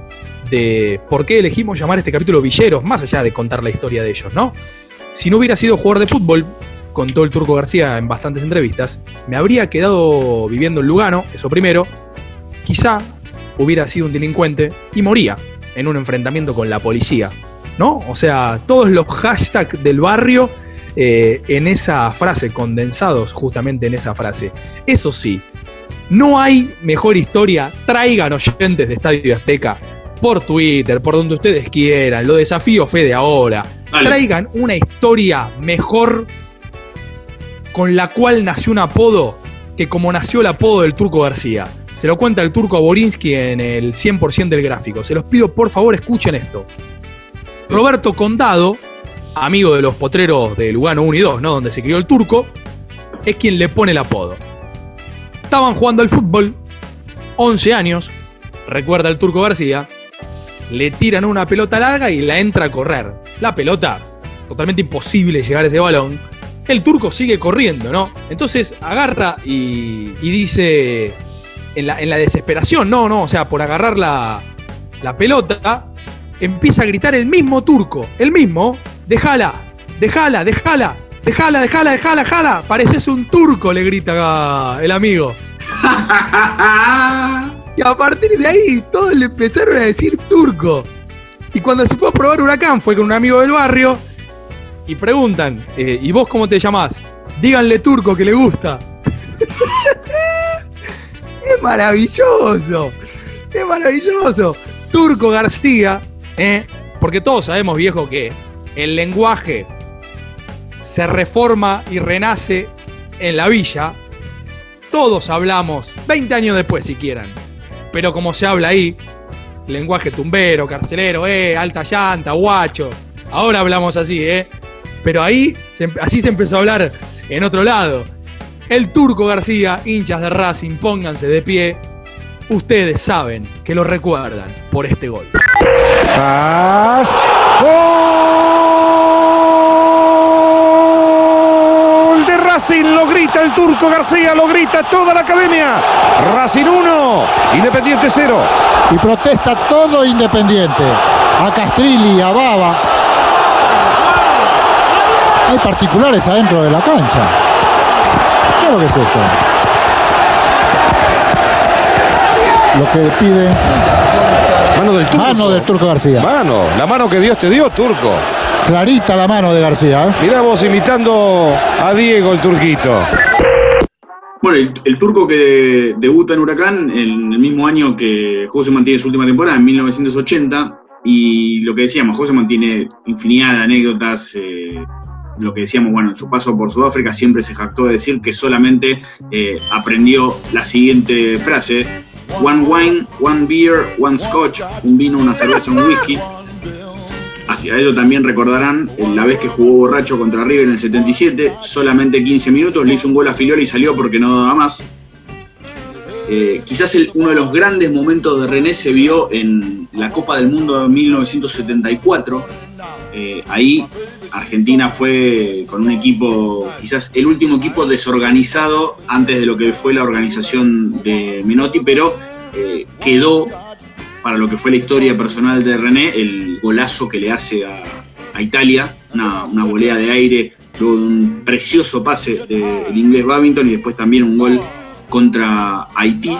de por qué elegimos llamar este capítulo Villeros, más allá de contar la historia de ellos, ¿no? Si no hubiera sido jugador de fútbol, contó el Turco García en bastantes entrevistas, me habría quedado viviendo en Lugano, eso primero, quizá hubiera sido un delincuente y moría en un enfrentamiento con la policía, ¿no? O sea, todos los hashtags del barrio eh, en esa frase, condensados justamente en esa frase. Eso sí, no hay mejor historia, traigan oyentes de Estadio Azteca por Twitter, por donde ustedes quieran, lo desafío Fede ahora. Traigan una historia mejor con la cual nació un apodo que como nació el apodo del Turco García. Se lo cuenta el Turco a Borinsky en el 100% del gráfico. Se los pido, por favor, escuchen esto. Roberto Condado, amigo de los potreros de Lugano 1 y 2, ¿no? Donde se crió el Turco, es quien le pone el apodo. Estaban jugando al fútbol, 11 años, recuerda el Turco García, le tiran una pelota larga y la entra a correr. La pelota, totalmente imposible llegar a ese balón. El turco sigue corriendo, ¿no? Entonces agarra y, y dice, en la, desesperación, no, no, o sea, por agarrar la, la pelota, empieza a gritar el mismo turco, el mismo, déjala, déjala, déjala, déjala, déjala, déjala, déjala. Pareces un turco, le grita el amigo. Y a partir de ahí todos le empezaron a decir turco. Y cuando se fue a probar Huracán fue con un amigo del barrio y preguntan, eh, ¿y vos cómo te llamás? Díganle turco que le gusta. es maravilloso. Es maravilloso. Turco García, ¿eh? porque todos sabemos, viejo, que el lenguaje se reforma y renace en la villa. Todos hablamos, 20 años después si quieran. Pero como se habla ahí, lenguaje tumbero, carcelero, eh, alta llanta, guacho. Ahora hablamos así, ¿eh? Pero ahí, así se empezó a hablar en otro lado. El Turco García, hinchas de Racing, pónganse de pie. Ustedes saben que lo recuerdan por este gol. Gol de Racing, lo grita el turco García, lo grita toda la academia. Racing 1, Independiente 0. Y protesta todo Independiente. A Castrilli, a Baba. Hay particulares adentro de la cancha. Claro que es esto. Lo que pide. Mano del turco. Mano del Turco García. Mano, la mano que Dios te dio, turco. Clarita la mano de García. ¿eh? Mirá vos imitando a Diego el turquito. Bueno, el, el turco que debuta en Huracán en el mismo año que José mantiene su última temporada, en 1980, y lo que decíamos, José mantiene infinidad de anécdotas. eh, lo que decíamos, bueno, en su paso por Sudáfrica siempre se jactó de decir que solamente eh, aprendió la siguiente frase: One wine, one beer, one scotch, un vino, una cerveza, un whisky. Hacia ello también recordarán la vez que jugó borracho contra River en el 77, solamente 15 minutos, le hizo un gol a Filioli y salió porque no daba más. Eh, quizás el- uno de los grandes momentos de René se vio en la Copa del Mundo de 1974. Eh, ahí Argentina fue con un equipo, quizás el último equipo desorganizado antes de lo que fue la organización de Menotti, pero eh, quedó para lo que fue la historia personal de René, el golazo que le hace a, Italia, una, una volea de aire, luego de un precioso pase del inglés Babington y después también un gol contra Haití.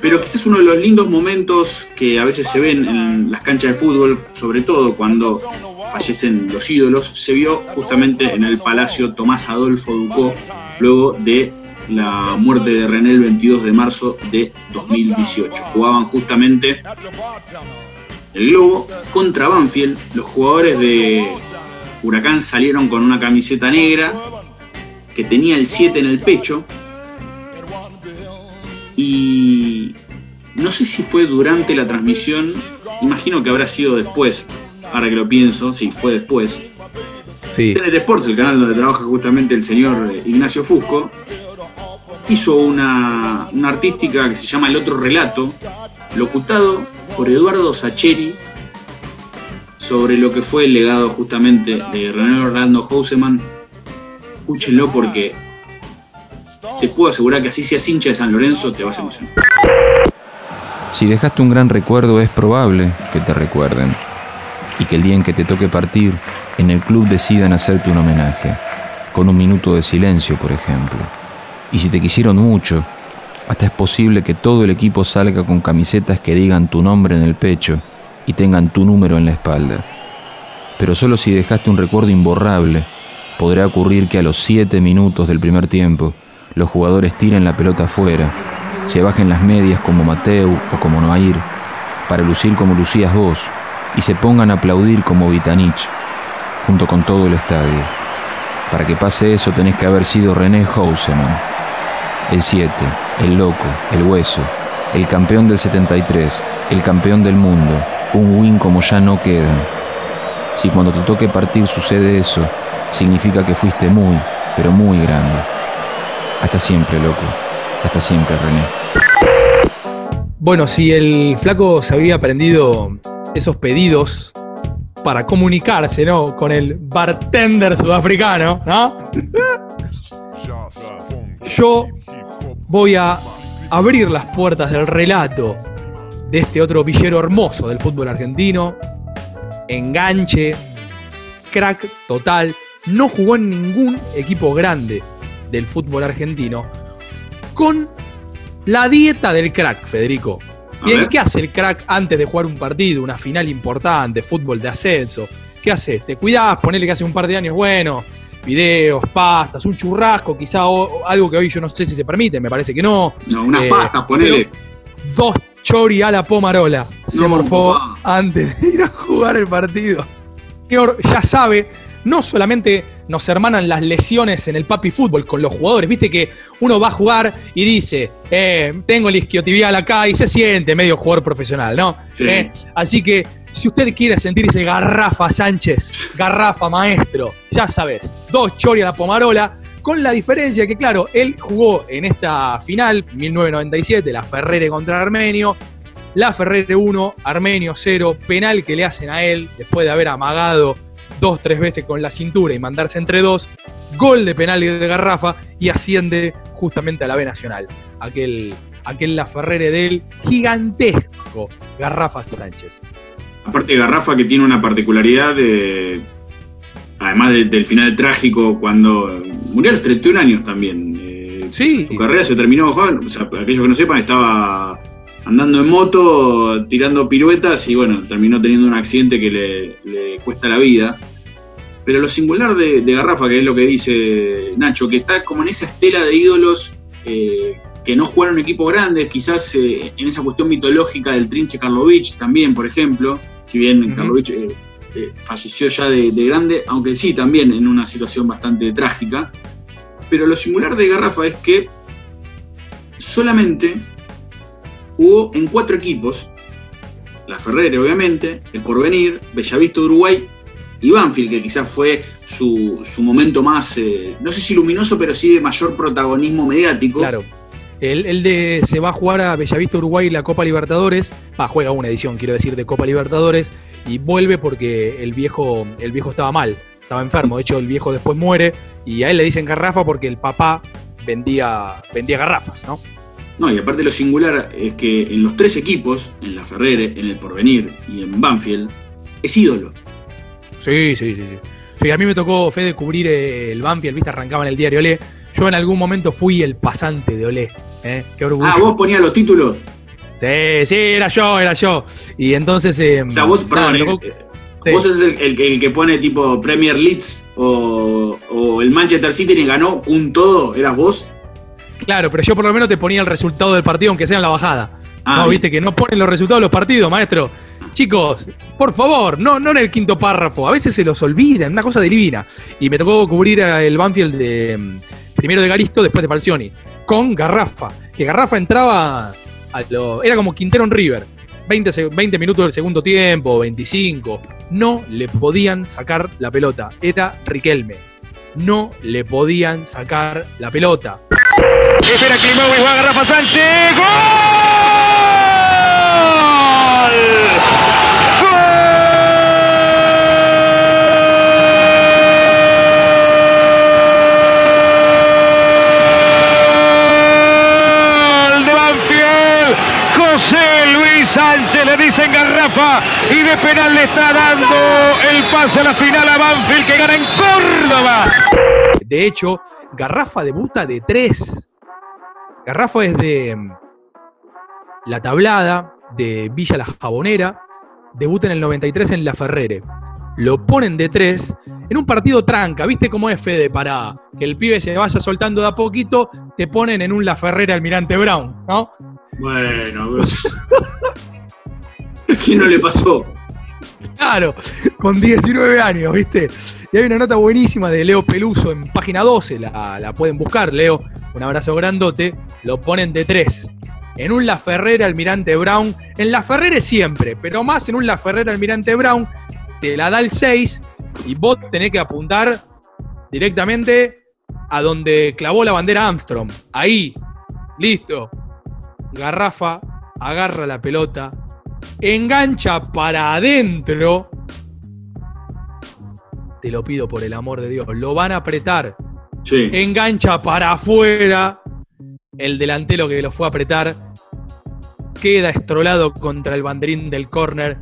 Pero quizás uno de los lindos momentos que a veces se ven en las canchas de fútbol, sobre todo cuando fallecen los ídolos, se vio justamente en el Palacio Tomás Adolfo Ducó, luego de la muerte de René el 22 de marzo de 2018. Jugaban justamente el Globo contra Banfield. Los jugadores de Huracán salieron con una camiseta negra que tenía el 7 en el pecho. Y no sé si fue durante la transmisión, imagino que habrá sido después, ahora que lo pienso, sí, fue después. Sí. TNT Sports, el canal donde trabaja justamente el señor eh, Ignacio Fusco, hizo una, artística que se llama El otro relato, locutado por Eduardo Sacheri sobre lo que fue el legado justamente de René Orlando Houseman. Escúchenlo porque te puedo asegurar que así seas hincha de San Lorenzo, te vas a emocionar. Si dejaste un gran recuerdo es probable que te recuerden y que el día en que te toque partir, en el club decidan hacerte un homenaje, con un minuto de silencio, por ejemplo. Y si te quisieron mucho, hasta es posible que todo el equipo salga con camisetas que digan tu nombre en el pecho y tengan tu número en la espalda. Pero solo si dejaste un recuerdo imborrable, podrá ocurrir que a los siete minutos del primer tiempo, los jugadores tiren la pelota afuera, se bajen las medias como Mateu o como Noair, para lucir como lucías vos, y se pongan a aplaudir como Vitanich, junto con todo el estadio. Para que pase eso tenés que haber sido René Houseman, el 7, el loco, el hueso, el campeón del 73, el campeón del mundo, un win como ya no quedan. Si cuando te toque partir sucede eso, significa que fuiste muy, pero muy grande. Hasta siempre, loco. Hasta siempre, René. Bueno, si el flaco se había aprendido esos pedidos para comunicarse, ¿no? Con el bartender sudafricano, ¿no? Yo voy a abrir las puertas del relato de este otro villero hermoso del fútbol argentino. Enganche, crack total. No jugó en ningún equipo grande del fútbol argentino. Con la dieta del crack, Federico. Bien, ¿qué hace el crack antes de jugar un partido, una final importante, fútbol de ascenso? ¿Qué hace? Te cuidás, ponele que hace un par de años, bueno, fideos, pastas, un churrasco, quizá o- algo que hoy yo no sé si se permite, me parece que no. No, unas Eh, pastas, ponele. Dos chori a la pomarola se No, morfó papá. antes de ir a jugar el partido. Ya sabe, no solamente nos hermanan las lesiones en el papi fútbol con los jugadores, viste que uno va a jugar y dice, eh, tengo el isquiotibial acá y se siente medio jugador profesional, ¿no? Sí. Eh, así que si usted quiere sentirse garrafa Sánchez, garrafa maestro, ya sabes, dos chori a la pomarola, con la diferencia que, claro, él jugó en esta final, 1997, la Ferrere contra Armenio, la Ferrere 1, Armenio 0, penal que le hacen a él después de haber amagado dos, tres veces con la cintura y mandarse entre dos, gol de penal de Garrafa y asciende justamente a la B Nacional. Aquel, aquel la Ferrere del gigantesco Garrafa Sánchez. Aparte Garrafa que tiene una particularidad de, además de- del final trágico cuando murió a los 31 años también. Eh, Sí. Su carrera se terminó joven, o sea, aquellos que no sepan, estaba andando en moto, tirando piruetas y bueno, terminó teniendo un accidente que le, le cuesta la vida. Pero lo singular de, de Garrafa, que es lo que dice Nacho, que está como en esa estela de ídolos eh, que no jugaron en equipos grandes, quizás eh, en esa cuestión mitológica del Trinche Karlovich también, por ejemplo, si bien. Karlovich eh, eh, falleció ya de, de grande, aunque sí, también en una situación bastante trágica. Pero lo singular de Garrafa es que solamente jugó en cuatro equipos, la Ferrere obviamente, el Porvenir, Bellavista Uruguay y Banfield, que quizás fue su, su momento más, eh, no sé si luminoso, pero sí de mayor protagonismo mediático. Claro. Él, él de, se va a jugar a Bellavista Uruguay la Copa Libertadores. Va, juega una edición, quiero decir, de Copa Libertadores. Y vuelve porque el viejo, el viejo estaba mal, estaba enfermo. De hecho, el viejo después muere. Y a él le dicen garrafa porque el papá vendía, vendía garrafas, ¿no? No, y aparte lo singular es que en los tres equipos, en la Ferrere, en el Porvenir y en Banfield, es ídolo. Sí, sí, sí. sí. Sí, a mí me tocó, Fede, cubrir el Banfield, viste, arrancaba en el diario Olé. Yo en algún momento fui el pasante de Olé. ¿Eh? Qué orgullo. Ah, vos ponías los títulos. Sí, sí, era yo, era yo. Y entonces. eh, O sea, vos, nada, perdón, eh, sí. vos sos el, el que- el que pone tipo Premier Leeds o, o el Manchester City y ganó un todo, ¿eras vos? Claro, pero yo por lo menos te ponía el resultado del partido, aunque sea en la bajada. Ah, no, viste que no ponen los resultados de los partidos, maestro. Chicos, por favor, no, no en el quinto párrafo. A veces se los olvidan, una cosa divina. Y me tocó cubrir el Banfield de primero de Garisto, después de Falcioni, con Garrafa. Que Garrafa entraba a lo. Era como Quintero en River. 20, se- 20 minutos del segundo tiempo, 25, no le podían sacar la pelota. Era Riquelme. No le podían sacar la pelota. Espera Klimovic, va Rafa Sánchez. ¡Gol de Banfield! José Luis Sánchez le dicen garrafa y de penal le está dando el pase a la final a Banfield que gana en Córdoba. De hecho, Garrafa debuta de tres. Garrafa es de mm, La Tablada, de Villa La Jabonera. Debuta en el 93 en La Ferrere. Lo ponen de tres en un partido tranca. ¿Viste cómo es Fede para que el pibe se vaya soltando de a poquito? Te ponen en un La Ferrere Almirante Brown, ¿no? Bueno, ¿qué no le pasó? Claro, con 19 años, ¿viste? Y hay una nota buenísima de Leo Peluso en página 12, la, la pueden buscar, Leo. Un abrazo grandote. Lo ponen de tres. En un La Ferrera Almirante Brown. En La Ferrere siempre, pero más en un La Ferrera Almirante Brown. Te la da el 6 y vos tenés que apuntar directamente a donde clavó la bandera Armstrong. Ahí. Listo. Garrafa agarra la pelota, engancha para adentro. Te lo pido por el amor de Dios. Lo van a apretar. Sí. Engancha para afuera. El delantero que lo fue a apretar queda estrolado contra el banderín del córner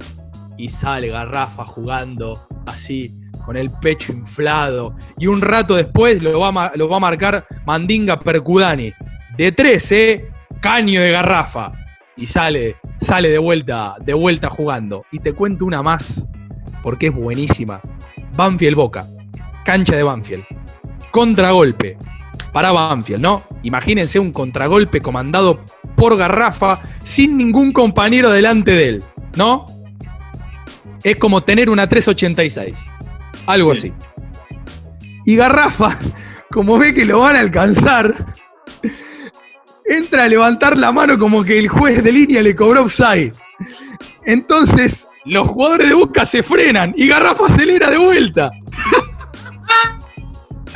y sale Garrafa jugando así, con el pecho inflado. Y un rato después lo va lo va a marcar Mandinga Percudani. De tres, ¿eh? Caño de Garrafa. Y sale, sale de vuelta, de vuelta jugando. Y te cuento una más, porque es buenísima. Banfield Boca. Cancha de Banfield. Contragolpe. Para Banfield, ¿no? Imagínense un contragolpe comandado por Garrafa sin ningún compañero delante de él, ¿no? Es como tener una 386. Algo así. Y Garrafa, como ve que lo van a alcanzar, entra a levantar la mano como que el juez de línea le cobró offside. Entonces, los jugadores de Boca se frenan y Garrafa acelera de vuelta.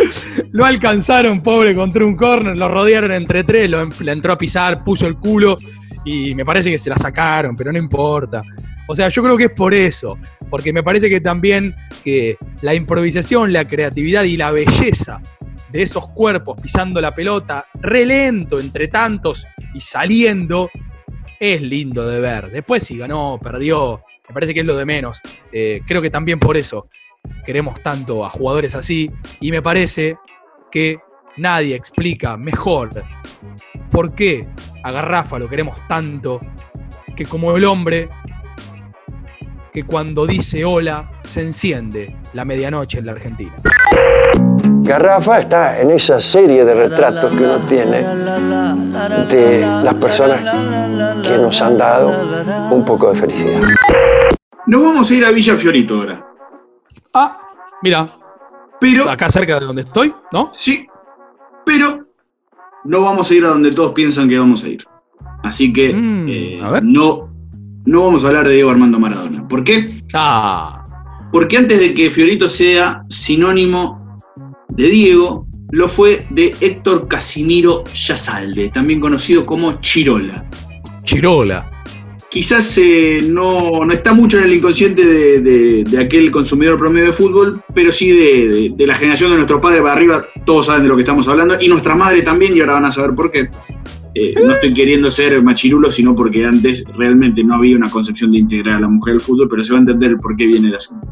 Lo alcanzaron, pobre, contra un corner, lo rodearon entre tres, lo le entró a pisar, puso el culo y me parece que se la sacaron, pero no importa. O sea, yo creo que es por eso, porque me parece que también que la improvisación, la creatividad y la belleza de esos cuerpos pisando la pelota, re lento entre tantos y saliendo, es lindo de ver. Después si ganó, perdió, me parece que es lo de menos. Eh, creo que también por eso queremos tanto a jugadores así y me parece que nadie explica mejor por qué a Garrafa lo queremos tanto que como el hombre que cuando dice hola se enciende la medianoche en la Argentina. Garrafa está en esa serie de retratos que uno tiene de las personas que nos han dado un poco de felicidad. Nos vamos a ir a Villa Fiorito ahora. Ah, mira. Pero. Acá cerca de donde estoy, ¿no? Sí. Pero no vamos a ir a donde todos piensan que vamos a ir. Así que eh, no, no vamos a hablar de Diego Armando Maradona. ¿Por qué? Ah. Porque antes de que Fiorito sea sinónimo de Diego, lo fue de Héctor Casimiro Yazalde, también conocido como Chirola. Chirola. Quizás eh, no, no está mucho en el inconsciente de, de- aquel consumidor promedio de fútbol, pero sí de, de- la generación de nuestro padre para arriba, todos saben de lo que estamos hablando, y nuestra madre también, y ahora van a saber por qué. Eh, no estoy queriendo ser machirulo, sino porque antes realmente no había una concepción de integrar a la mujer al fútbol, pero se va a entender por qué viene el asunto.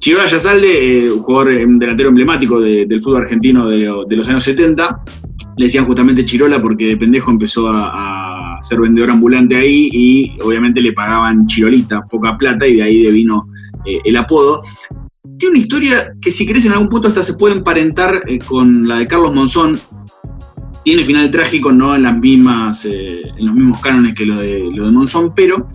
Chirola Yazalde, eh, un jugador, un delantero emblemático de- del fútbol argentino de, los años 70, le decían justamente Chirola porque de pendejo empezó a ser vendedor ambulante ahí y obviamente le pagaban Chirolita, poca plata, y de ahí devino eh, el apodo. Tiene una historia que si querés en algún punto hasta se puede emparentar eh, con la de Carlos Monzón. Tiene final trágico, no en las mismas, eh, en los mismos cánones que lo de, lo de Monzón, pero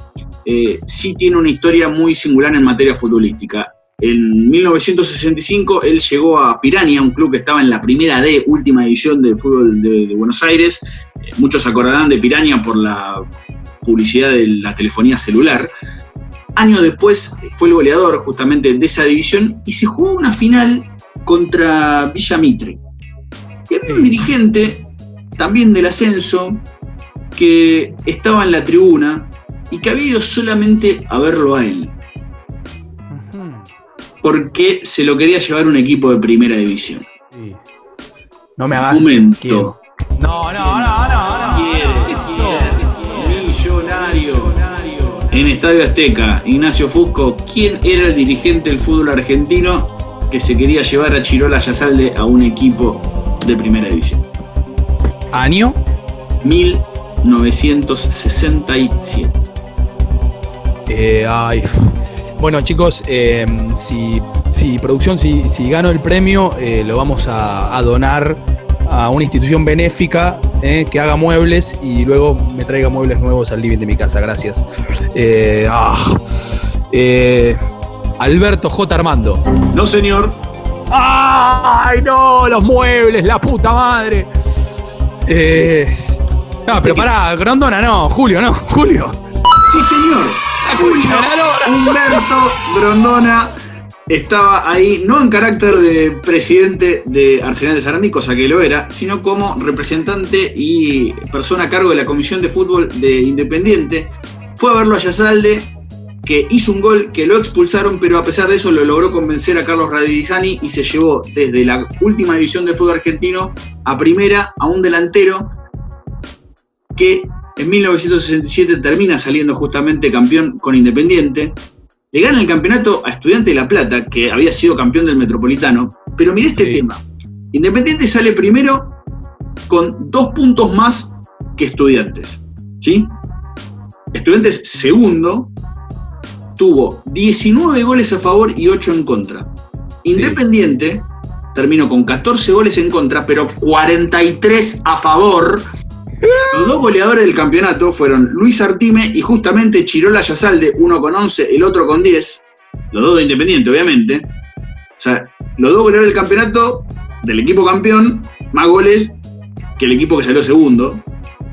sí tiene una historia muy singular en materia futbolística. En 1965 él llegó a Pirania, un club que estaba en la primera D, última división del fútbol de, de Buenos Aires. Eh, Muchos se acordarán de Pirania por la publicidad de la telefonía celular. Años después fue el goleador justamente de esa división y se jugó una final contra Villa Mitre. Y había un dirigente, también del ascenso, que estaba en la tribuna y que había ido solamente a verlo a él. Porque se lo quería llevar un equipo de primera división. No me hagas. Momento. No, no, no, no, no. Millonario. En Estadio Azteca, Ignacio Fusco, ¿quién era el dirigente del fútbol argentino que se quería llevar a Chirola Yazalde a un equipo de primera división? ¿Año? 1967. Eh, ay. Bueno, chicos, eh, si, si producción, si, si gano el premio, eh, lo vamos a, a donar a una institución benéfica eh, que haga muebles y luego me traiga muebles nuevos al living de mi casa. Gracias. Ah. Alberto J. Armando. No, señor. ¡Ay, no! Los muebles, la puta madre. No, pero pará, Grondona no, Julio, no, Julio. Sí, señor. Humberto Grondona estaba ahí, no en carácter de presidente de Arsenal de Sarandí, cosa que lo era, sino como representante y persona a cargo de la Comisión de Fútbol de Independiente. Fue a verlo a Yazalde, que hizo un gol que lo expulsaron, pero a pesar de eso lo logró convencer a Carlos Radizani y se llevó desde la última división de fútbol argentino a primera a un delantero que en 1967 termina saliendo justamente campeón con Independiente. Le gana el campeonato a Estudiante de La Plata, que había sido campeón del Metropolitano. Pero mire este tema. Independiente sale primero con dos puntos más que Estudiantes. ¿Sí? Estudiantes segundo, tuvo 19 goles a favor y 8 en contra. Independiente terminó con 14 goles en contra, pero 43 a favor. Los dos goleadores del campeonato fueron Luis Artime y justamente Chirola Yazalde, uno con 11, el otro con 10. Los dos de Independiente, obviamente. O sea, los dos goleadores del campeonato del equipo campeón, más goles que el equipo que salió segundo.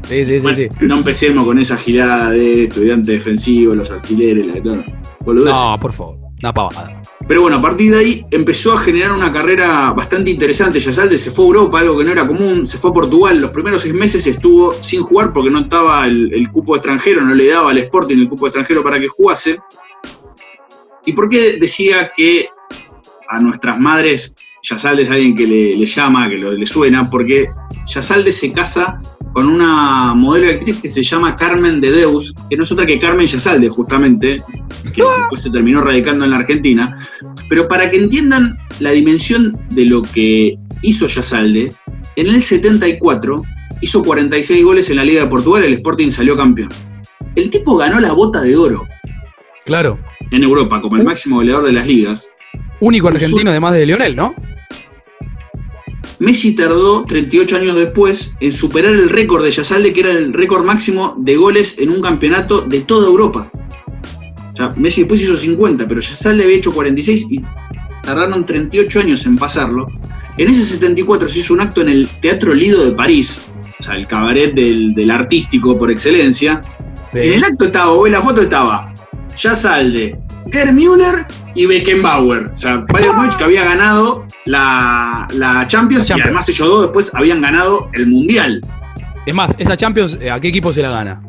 Sí, sí, sí, sí. No empecemos con esa girada de estudiante defensivo, los alfileres, la no, boludeces. No, por favor, una pavada. Pero bueno, a partir de ahí empezó a generar una carrera bastante interesante. Yazalde se fue a Europa, algo que no era común, se fue a Portugal. Los primeros seis meses estuvo sin jugar porque no estaba el, cupo extranjero, no le daba al Sporting el cupo extranjero para que jugase. ¿Y por qué decía que a nuestras madres Yazalde es alguien que le, le llama, que lo- le suena? Porque Yazalde se casa con una modelo de actriz que se llama Carmen de Deus, que no es otra que Carmen Yazalde, justamente, que después se terminó radicando en la Argentina. Pero para que entiendan la dimensión de lo que hizo Yazalde, en el 74 hizo 46 goles en la Liga de Portugal, el Sporting salió campeón. El tipo ganó la bota de oro Claro. en Europa como el máximo goleador de las ligas. Único argentino además de Lionel, ¿no? Messi tardó 38 años después en superar el récord de Yazalde, que era el récord máximo de goles en un campeonato de toda Europa. O sea, Messi después hizo 50, pero Yazalde había hecho 46 y tardaron 38 años en pasarlo. En ese 74 se hizo un acto en el Teatro Lido de París, o sea, el cabaret del, del artístico por excelencia. En el acto estaba, o en la foto estaba Yazalde, Gerd Müller y Beckenbauer. O sea, Bayern Múnich que había ganado la, la Champions, y además ellos dos después habían ganado el Mundial. Es más, esa Champions, eh, ¿a qué equipo se la gana?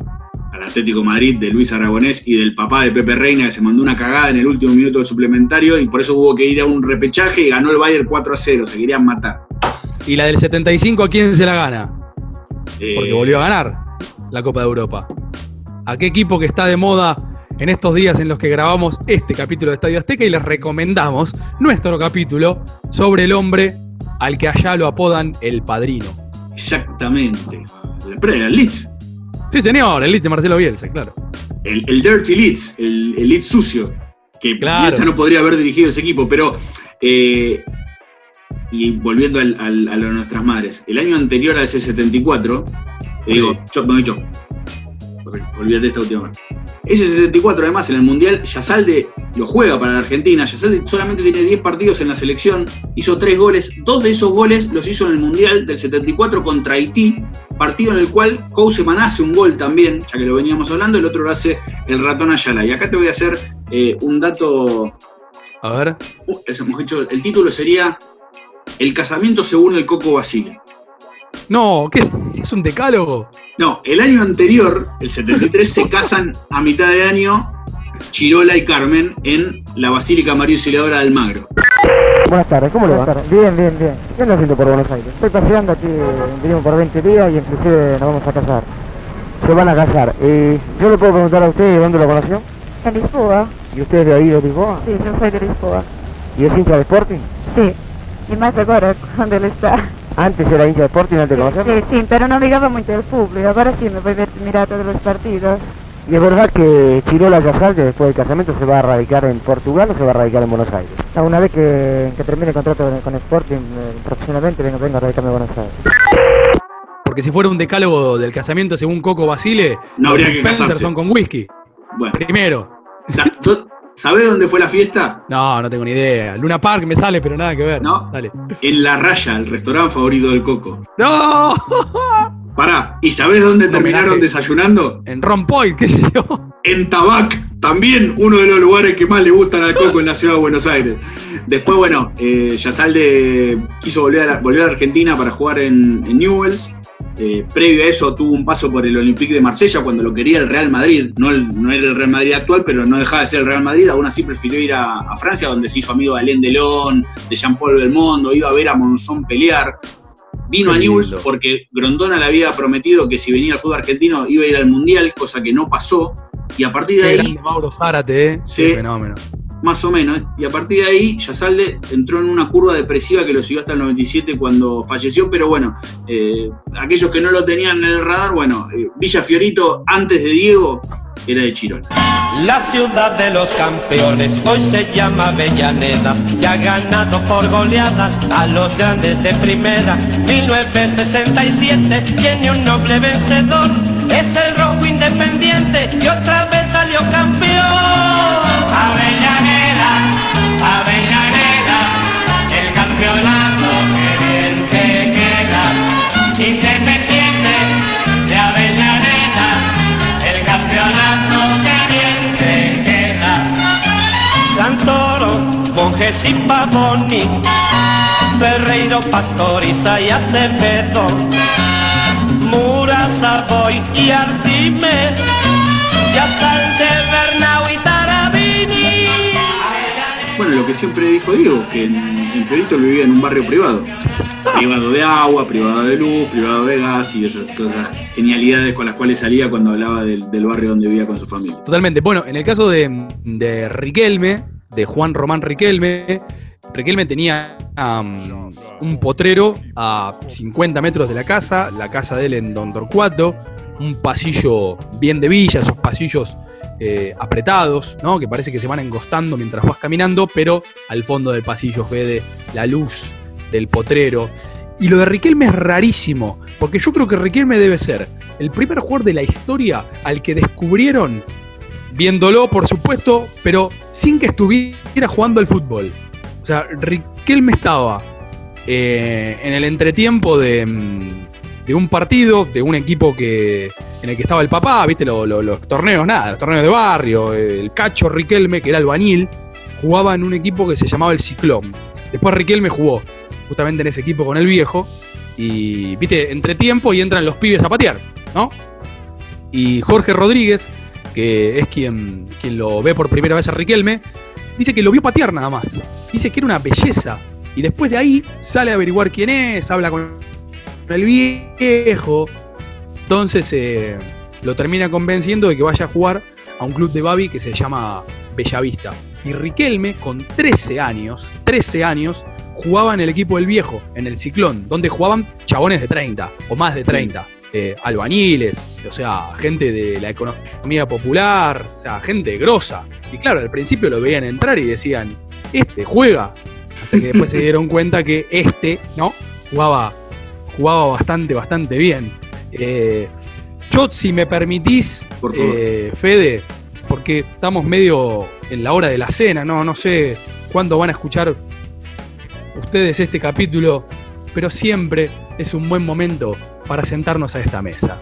Al Atlético Madrid de Luis Aragonés y del papá de Pepe Reina que se mandó una cagada en el último minuto del suplementario y por eso hubo que ir a un repechaje y ganó el Bayern 4 a 0, se querían matar. ¿Y la del 75 a quién se la gana? Porque Eh, volvió a ganar la Copa de Europa. ¿A qué equipo que está de moda en estos días en los que grabamos este capítulo de Estadio Azteca y les recomendamos nuestro capítulo sobre el hombre al que allá lo apodan el padrino? Exactamente. El, pre- el Leeds. Sí, señor, el Leeds de Marcelo Bielsa, claro. El, el Dirty Leeds, el, el Leeds sucio. Que Claro. Bielsa no podría haber dirigido ese equipo, pero. eh, y volviendo al- al- a lo de nuestras madres, el año anterior a ese 74, te digo, yo, no, yo, olvídate esta última parte. Ese 74, además, en el Mundial, Yazalde lo juega para la Argentina. Yazalde solamente tiene 10 partidos en la selección, hizo 3 goles. Dos de esos goles los hizo en el Mundial del 74 contra Haití, partido en el cual Couseman hace un gol también, ya que lo veníamos hablando, el otro lo hace el ratón Ayala. Y acá te voy a hacer eh, un dato. A ver. Uh, hemos dicho, el título sería El casamiento según el Coco Basile. No, ¿qué? ¿Es un decálogo? No, el año anterior, el 73, se casan a mitad de año Chirola y Carmen en la Basílica María Auxiliadora de Almagro. Buenas tardes, ¿cómo le va? Bien, bien, bien. ¿Qué anda haciendo por Buenos Aires? Estoy paseando aquí, venimos por 20 días y inclusive nos vamos a casar. Se van a casar. Eh, ¿Yo le puedo preguntar a usted dónde lo conoció? En Lisboa. ¿Y usted es de ahí, de Lisboa? Sí, yo soy de Lisboa. ¿Y es hincha de Sporting? Sí. Y más ahora cuando él está. Antes era hincha de Sporting antes de conocerlo. Sí, sí, pero no ligaba mucho al público. Ahora sí me voy a mirar todos los partidos. ¿Y es verdad que Chirola Yazalde después del casamiento se va a radicar en Portugal o se va a radicar en Buenos Aires? No, una vez que, que termine el contrato con, Sporting eh, profesionalmente, vengo, vengo a radicarme a Buenos Aires. Porque si fuera un decálogo del casamiento según Coco Basile, No los habría que Spencer casarse. son con whisky. Bueno. Primero. Do- ¿Sabés dónde fue la fiesta? No, no tengo ni idea. Luna Park me sale, pero nada que ver. No. Dale. En La Raya, el restaurante favorito del Coco. ¡No! Pará, ¿y sabés dónde terminaron desayunando? En Ron Point, qué sé yo. En Tabac, también uno de los lugares que más le gustan al Coco en la ciudad de Buenos Aires. Después, bueno, eh, Yazalde quiso volver a, la, volver a Argentina para jugar en, en Newells. Eh, previo a eso tuvo un paso por el Olympique de Marsella cuando lo quería el Real Madrid. No, el- no era el Real Madrid actual, pero no dejaba de ser el Real Madrid. Aún así prefirió ir a, a Francia, donde se hizo amigo de Alain Delon, de Jean-Paul Belmondo, iba a ver a Monzón pelear. Vino Qué a Newell's lindo. porque Grondona le había prometido que si venía al fútbol argentino iba a ir al Mundial, cosa que no pasó. Y a partir de Qué ahí, Mauro Zárate, ¿eh? Sí. Qué fenómeno. Más o menos, y a partir de ahí, Yazalde entró en una curva depresiva que lo siguió hasta el 97 cuando falleció, pero bueno, eh, aquellos que no lo tenían en el radar, bueno, eh, Villa Fiorito, antes de Diego, era de Chirón. La ciudad de los campeones hoy se llama Avellaneda y ha ganado por goleadas a los grandes de primera. 1967 tiene un noble vencedor, es el rojo independiente y otra vez salió campeón. Avellaneda, Y Pavoni, Ferreiro, Pastoriza y Acevedo, Mura, Savoy y Artime, Yazalde, Bernau y Tarabini. Bueno, lo que siempre dijo Diego, que en, en Fiorito él vivía en un barrio privado. Privado de agua, privado de luz, privado de gas y esas, todas las genialidades con las cuales salía cuando hablaba del, del barrio donde vivía con su familia. Totalmente. Bueno, en el caso de, de Riquelme, de Juan Román Riquelme, Riquelme tenía un potrero a 50 metros de la casa, la casa de él en Don Torcuato, un pasillo bien de villa, esos pasillos eh, apretados, ¿no? Que parece que se van engostando mientras vas caminando, pero al fondo del pasillo, Fede, la luz del potrero. Y lo de Riquelme es rarísimo, porque yo creo que Riquelme debe ser el primer jugador de la historia al que descubrieron viéndolo, por supuesto, pero sin que estuviera jugando al fútbol. O sea, Riquelme estaba eh, en el entretiempo de, mm, de un partido, de un equipo que en el que estaba el papá, viste, lo- los torneos, nada, los torneos de barrio, el cacho Riquelme, que era albañil, jugaba en un equipo que se llamaba el Ciclón. Después Riquelme jugó justamente en ese equipo con el viejo, y viste, entretiempo y entran los pibes a patear, ¿no? Y Jorge Rodríguez, que es quien, quien lo ve por primera vez a Riquelme, dice que lo vio patear nada más. Dice que era una belleza. Y después de ahí sale a averiguar quién es, habla con el viejo. Entonces eh, lo termina convenciendo de que vaya a jugar a un club de Babi que se llama Bellavista. Y Riquelme, con 13 años, 13 años, jugaba en el equipo del viejo, en el Ciclón, donde jugaban chabones de 30 o más de 30. Eh, albañiles, o sea, gente de la economía popular, o sea, gente grosa. Y claro, al principio lo veían entrar y decían, este juega. Hasta que después se dieron cuenta que este, ¿no? Jugaba, jugaba bastante, bastante bien. Eh, yo, si me permitís, Por eh, Fede, porque estamos medio en la hora de la cena, no, no sé cuándo van a escuchar ustedes este capítulo, pero siempre es un buen momento para sentarnos a esta mesa.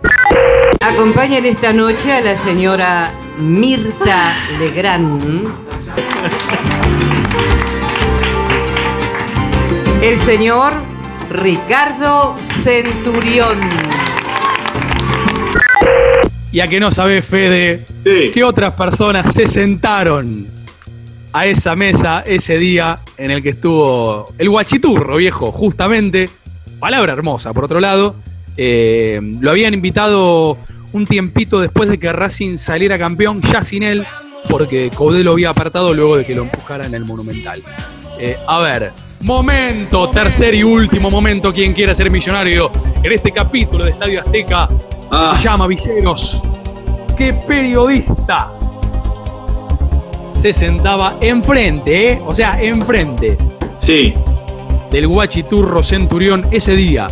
Acompañan esta noche a la señora Mirta Legrand. El señor Ricardo Centurión. Y a que no sabe, Fede, que otras personas se sentaron a esa mesa ese día en el que estuvo el guachiturro, viejo, justamente. Palabra hermosa, por otro lado. Eh, lo habían invitado un tiempito después de que Racing saliera campeón, ya sin él, porque Coudet lo había apartado luego de que lo empujara en el Monumental. Eh, a ver, momento, tercer y último momento, quien quiera ser millonario en este capítulo de Estadio Azteca. que Se llama Villeros. ¿Qué periodista se sentaba enfrente, eh? O sea, enfrente. Sí. Del guachiturro Centurión ese día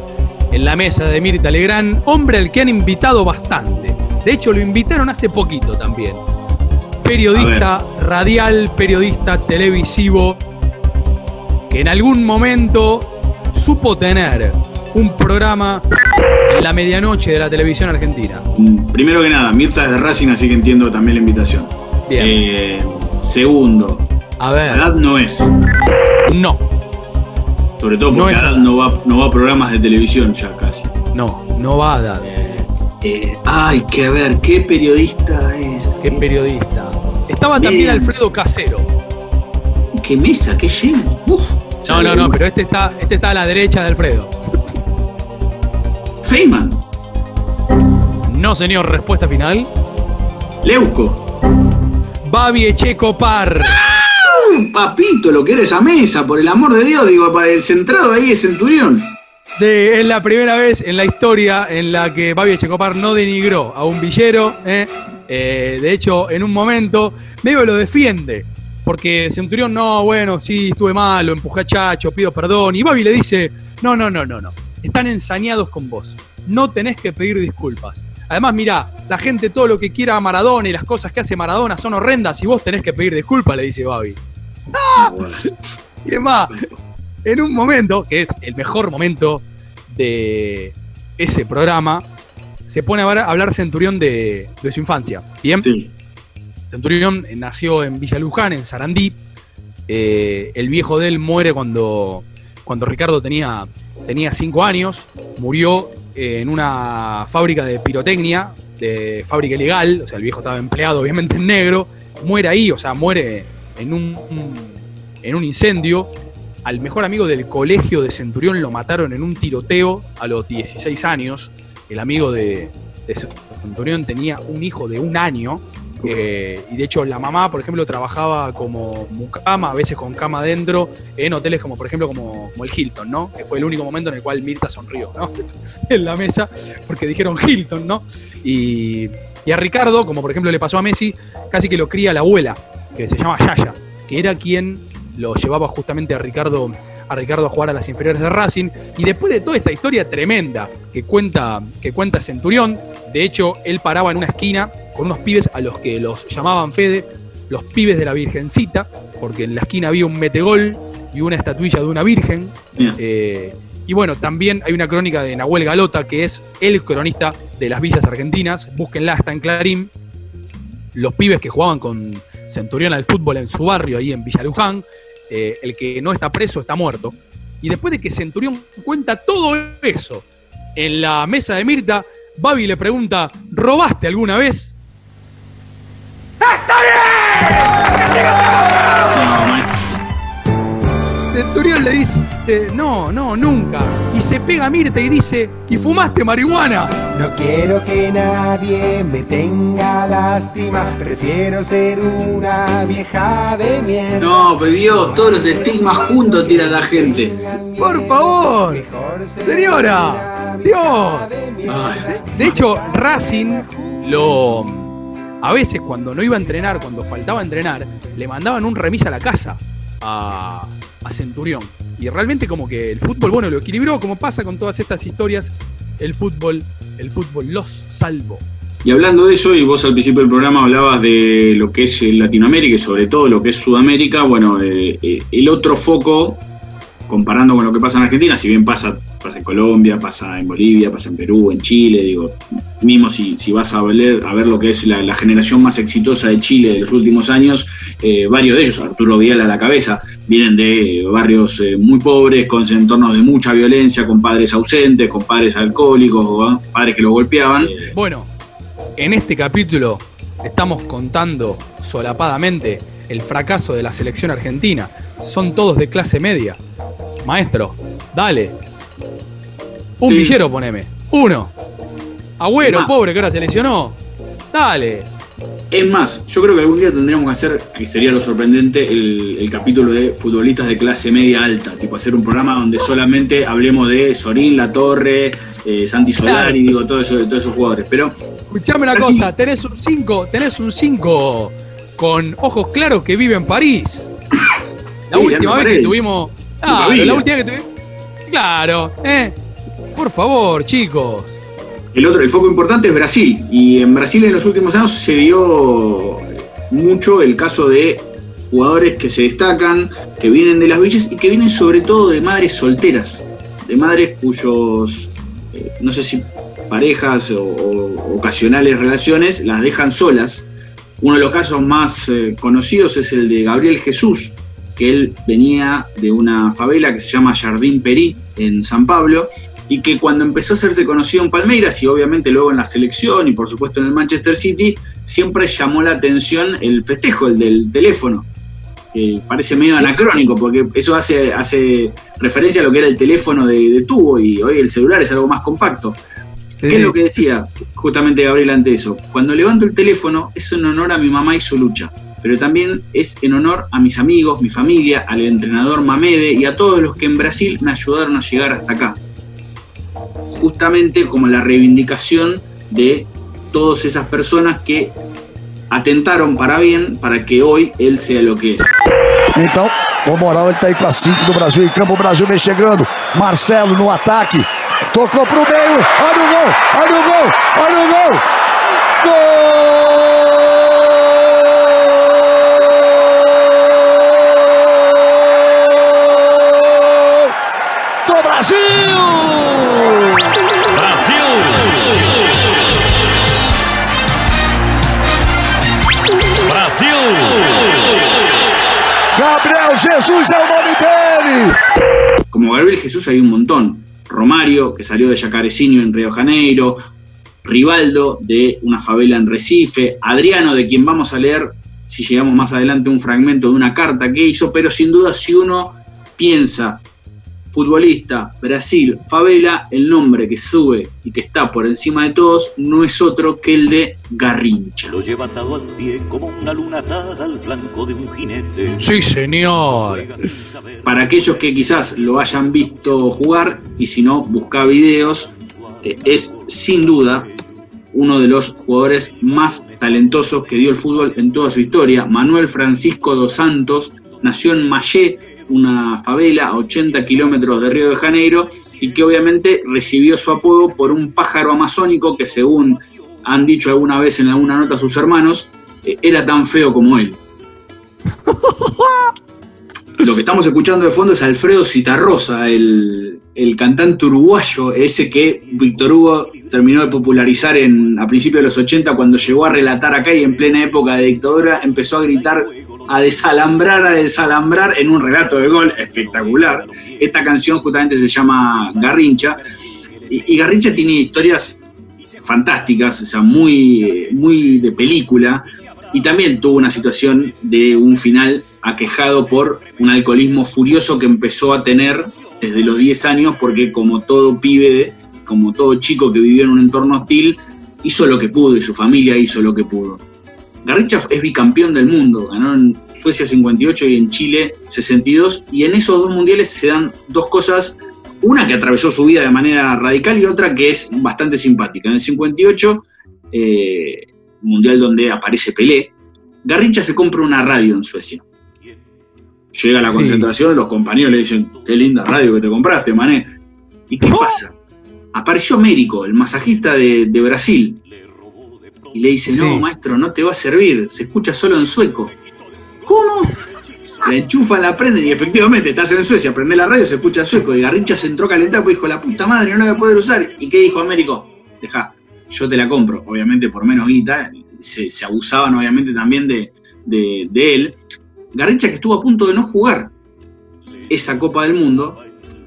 en la mesa de Mirta Legrand, hombre al que han invitado bastante. De hecho, lo invitaron hace poquito también. Periodista radial, periodista televisivo, que en algún momento supo tener un programa en la medianoche de la televisión argentina. Primero que nada, Mirta es de Racing, así que entiendo también la invitación. Bien. Eh, segundo, a ver. edad no es. No. Sobre todo porque No no va, no va a programas de televisión ya casi. No, no va a dar. Eh, ay, que ver, ¿qué periodista es? ¿Qué periodista? Estaba también. Alfredo Casero. ¿Qué mesa? ¿Qué lleno? Uf, No, no, no, pero este está, este está a la derecha de Alfredo. Feynman. No, señor, respuesta final. Leuco. Babi Echecopar. Papito, lo que era esa mesa, por el amor de Dios, digo, para el centrado ahí es Centurión. Sí, es la primera vez en la historia en la que Babi Echecopar no denigró a un villero. ¿eh? Eh, de hecho, en un momento, medio lo defiende. Porque Centurión, no, bueno, sí, estuve mal, lo empujé a Chacho, pido perdón. Y Babi le dice, no, no, no, no, no. Están ensañados con vos. No tenés que pedir disculpas. Además, mirá, la gente todo lo que quiera a Maradona y las cosas que hace Maradona son horrendas y vos tenés que pedir disculpas, le dice Babi. ¡Ah! Y es más, en un momento, que es el mejor momento de ese programa, se pone a hablar- Centurión de, de su infancia. Bien. Centurión nació en Villa Luján, en Sarandí. Eh, el viejo de él muere cuando, cuando Ricardo tenía, tenía cinco años. Murió eh, en una fábrica de pirotecnia, de fábrica ilegal. O sea, el viejo estaba empleado, obviamente, en negro. Muere ahí, o sea, muere en un, en un incendio. Al mejor amigo del colegio de Centurión lo mataron en un tiroteo a los 16 años. El amigo de, de Centurión tenía un hijo de un año. eh, y de hecho la mamá, por ejemplo, trabajaba como mucama, a veces con cama adentro, en hoteles como por ejemplo como, como el Hilton, ¿no? Que fue el único momento en el cual Mirta sonrió, ¿no? en la mesa, porque dijeron Hilton, ¿no? Y, y a Ricardo, como por ejemplo le pasó a Messi, casi que lo cría la abuela, que se llama Yaya, que era quien lo llevaba justamente a Ricardo a Ricardo a jugar a las inferiores de Racing y después de toda esta historia tremenda que cuenta que cuenta Centurión, de hecho él paraba en una esquina con unos pibes a los que los llamaban Fede, los pibes de la Virgencita, porque en la esquina había un metegol y una estatuilla de una virgen. Eh, y bueno, también hay una crónica de Nahuel Galota, que es el cronista de las villas argentinas. Búsquenla, está en Clarín. Los pibes que jugaban con Centurión al fútbol en su barrio, ahí en Villa Luján. Eh, el que no está preso está muerto. Y después de que Centurión cuenta todo eso en la mesa de Mirta, Babi le pregunta: ¿robaste alguna vez? Centurión le dice, no, no, nunca. Y se pega a Mirta y dice, ¿y fumaste marihuana? No quiero que nadie me tenga lástima, prefiero ser una vieja de mierda. No, pero Dios, todos los estigmas juntos tira la gente. Por favor, señora, Dios. De hecho, Racing lo. A veces, cuando no iba a entrenar, cuando faltaba entrenar, le mandaban un remis a la casa a, Centurión. Y realmente, como que el fútbol, bueno, lo equilibró, como pasa con todas estas historias. El fútbol, el fútbol los salvó. Y hablando de eso, y vos al principio del programa hablabas de lo que es Latinoamérica y sobre todo lo que es Sudamérica, bueno, eh, eh, el otro foco, comparando con lo que pasa en Argentina, si bien pasa, pasa en Colombia, pasa en Bolivia, pasa en Perú, en Chile, digo, mismo si, si vas a ver, a ver lo que es la, la generación más exitosa de Chile de los últimos años, eh, varios de ellos, Arturo Vidal a la cabeza, vienen de barrios eh, muy pobres, con entornos de mucha violencia, con padres ausentes, con padres alcohólicos, padres que los golpeaban. Bueno, en este capítulo estamos contando solapadamente el fracaso de la selección argentina. Son todos de clase media. Maestro, dale. Un Sí. villero poneme. Uno. Agüero, pobre, que ahora se lesionó. Dale. Es más, yo creo que algún día tendríamos que hacer, que sería lo sorprendente, el, el capítulo de futbolistas de clase media alta, tipo hacer un programa donde solamente hablemos de Sorín, La Torre, eh, Santi Solari, digo, todo eso, todos esos jugadores. Pero Escuchame una cosa, tenés un 5, tenés un 5 con ojos claros que vive en París. La Sí, última vez que tuvimos. Claro, la última vez que tuvimos. Claro, eh. Por favor, chicos. El otro, el foco importante es Brasil. Y en Brasil en los últimos años se dio mucho el caso de jugadores que se destacan, que vienen de las villas y que vienen sobre todo de madres solteras, de madres cuyos, eh, no sé si parejas o, ocasionales relaciones las dejan solas. Uno de los casos más eh, conocidos es el de Gabriel Jesús, que él venía de una favela que se llama Jardín Perí en San Pablo y que cuando empezó a hacerse conocido en Palmeiras y obviamente luego en la selección y por supuesto en el Manchester City, siempre llamó la atención el festejo, el del teléfono. Que parece medio anacrónico porque eso hace, hace referencia a lo que era el teléfono de, de tubo y hoy el celular es algo más compacto. ¿Qué es lo que decía justamente Gabriel ante eso? Cuando levanto el teléfono es en honor a mi mamá y su lucha, pero también es en honor a mis amigos, mi familia, al entrenador Mamede y a todos los que en Brasil me ayudaron a llegar hasta acá. Justamente como la reivindicación de todas esas personas que atentaron para bien para que hoy él sea lo que es. Então, com moral, ele tá aí com a 5 do Brasil em campo. O Brasil vem chegando. Marcelo no ataque. Tocou pro meio. Olha o gol. Olha o gol. Olha o gol. Gol Dele! Como Gabriel Jesús hay un montón. Romario, que salió de Yacarecinho en Río Janeiro, Rivaldo de una favela en Recife, Adriano, de quien vamos a leer, si llegamos más adelante, un fragmento de una carta que hizo, pero sin duda si uno piensa futbolista, Brasil, favela, el nombre que sube y que está por encima de todos no es otro que el de Garrincha. Lo lleva atado al pie como una luna atada al flanco de un jinete. Sí, señor. Para aquellos que quizás lo hayan visto jugar y si no, busca videos, es sin duda uno de los jugadores más talentosos que dio el fútbol en toda su historia. Manuel Francisco dos Santos nació en Mayé, una favela a 80 kilómetros de Río de Janeiro, y que obviamente recibió su apodo por un pájaro amazónico que según han dicho alguna vez en alguna nota sus hermanos, eh, era tan feo como él. Lo que estamos escuchando de fondo es Alfredo Citarrosa, el, el cantante uruguayo, ese que Víctor Hugo terminó de popularizar en, a principios de los 80 cuando llegó a relatar acá y en plena época de dictadura empezó a gritar, a desalambrar, a desalambrar en un relato de gol espectacular. Esta canción justamente se llama Garrincha y, Garrincha tiene historias fantásticas, o sea, muy, muy de película, y también tuvo una situación de un final aquejado por un alcoholismo furioso que empezó a tener desde los 10 años, porque como todo pibe, como todo chico que vivió en un entorno hostil, hizo lo que pudo y su familia hizo lo que pudo. Garrincha es bicampeón del mundo, ganó en Suecia 58 y en Chile 62, y en esos dos mundiales se dan dos cosas una que atravesó su vida de manera radical y otra que es bastante simpática. En el 58, eh, mundial donde aparece Pelé, Garrincha se compra una radio en Suecia. Llega a la Sí. concentración, los compañeros le dicen, qué linda radio que te compraste, mané. ¿Y qué pasa? Apareció Américo, el masajista de, de Brasil. Y le dice, no, maestro, no te va a servir, se escucha solo en sueco. ¿Cómo? La enchufa, la prenden y efectivamente estás en Suecia, prende la radio, se escucha sueco. Y Garrincha se entró calentado, pues dijo, la puta madre, no la voy a poder usar. ¿Y qué dijo Américo? Deja, yo te la compro, obviamente por menos guita. Se, se abusaban obviamente también de, de- de él. Garrincha que estuvo a punto de no jugar esa Copa del Mundo,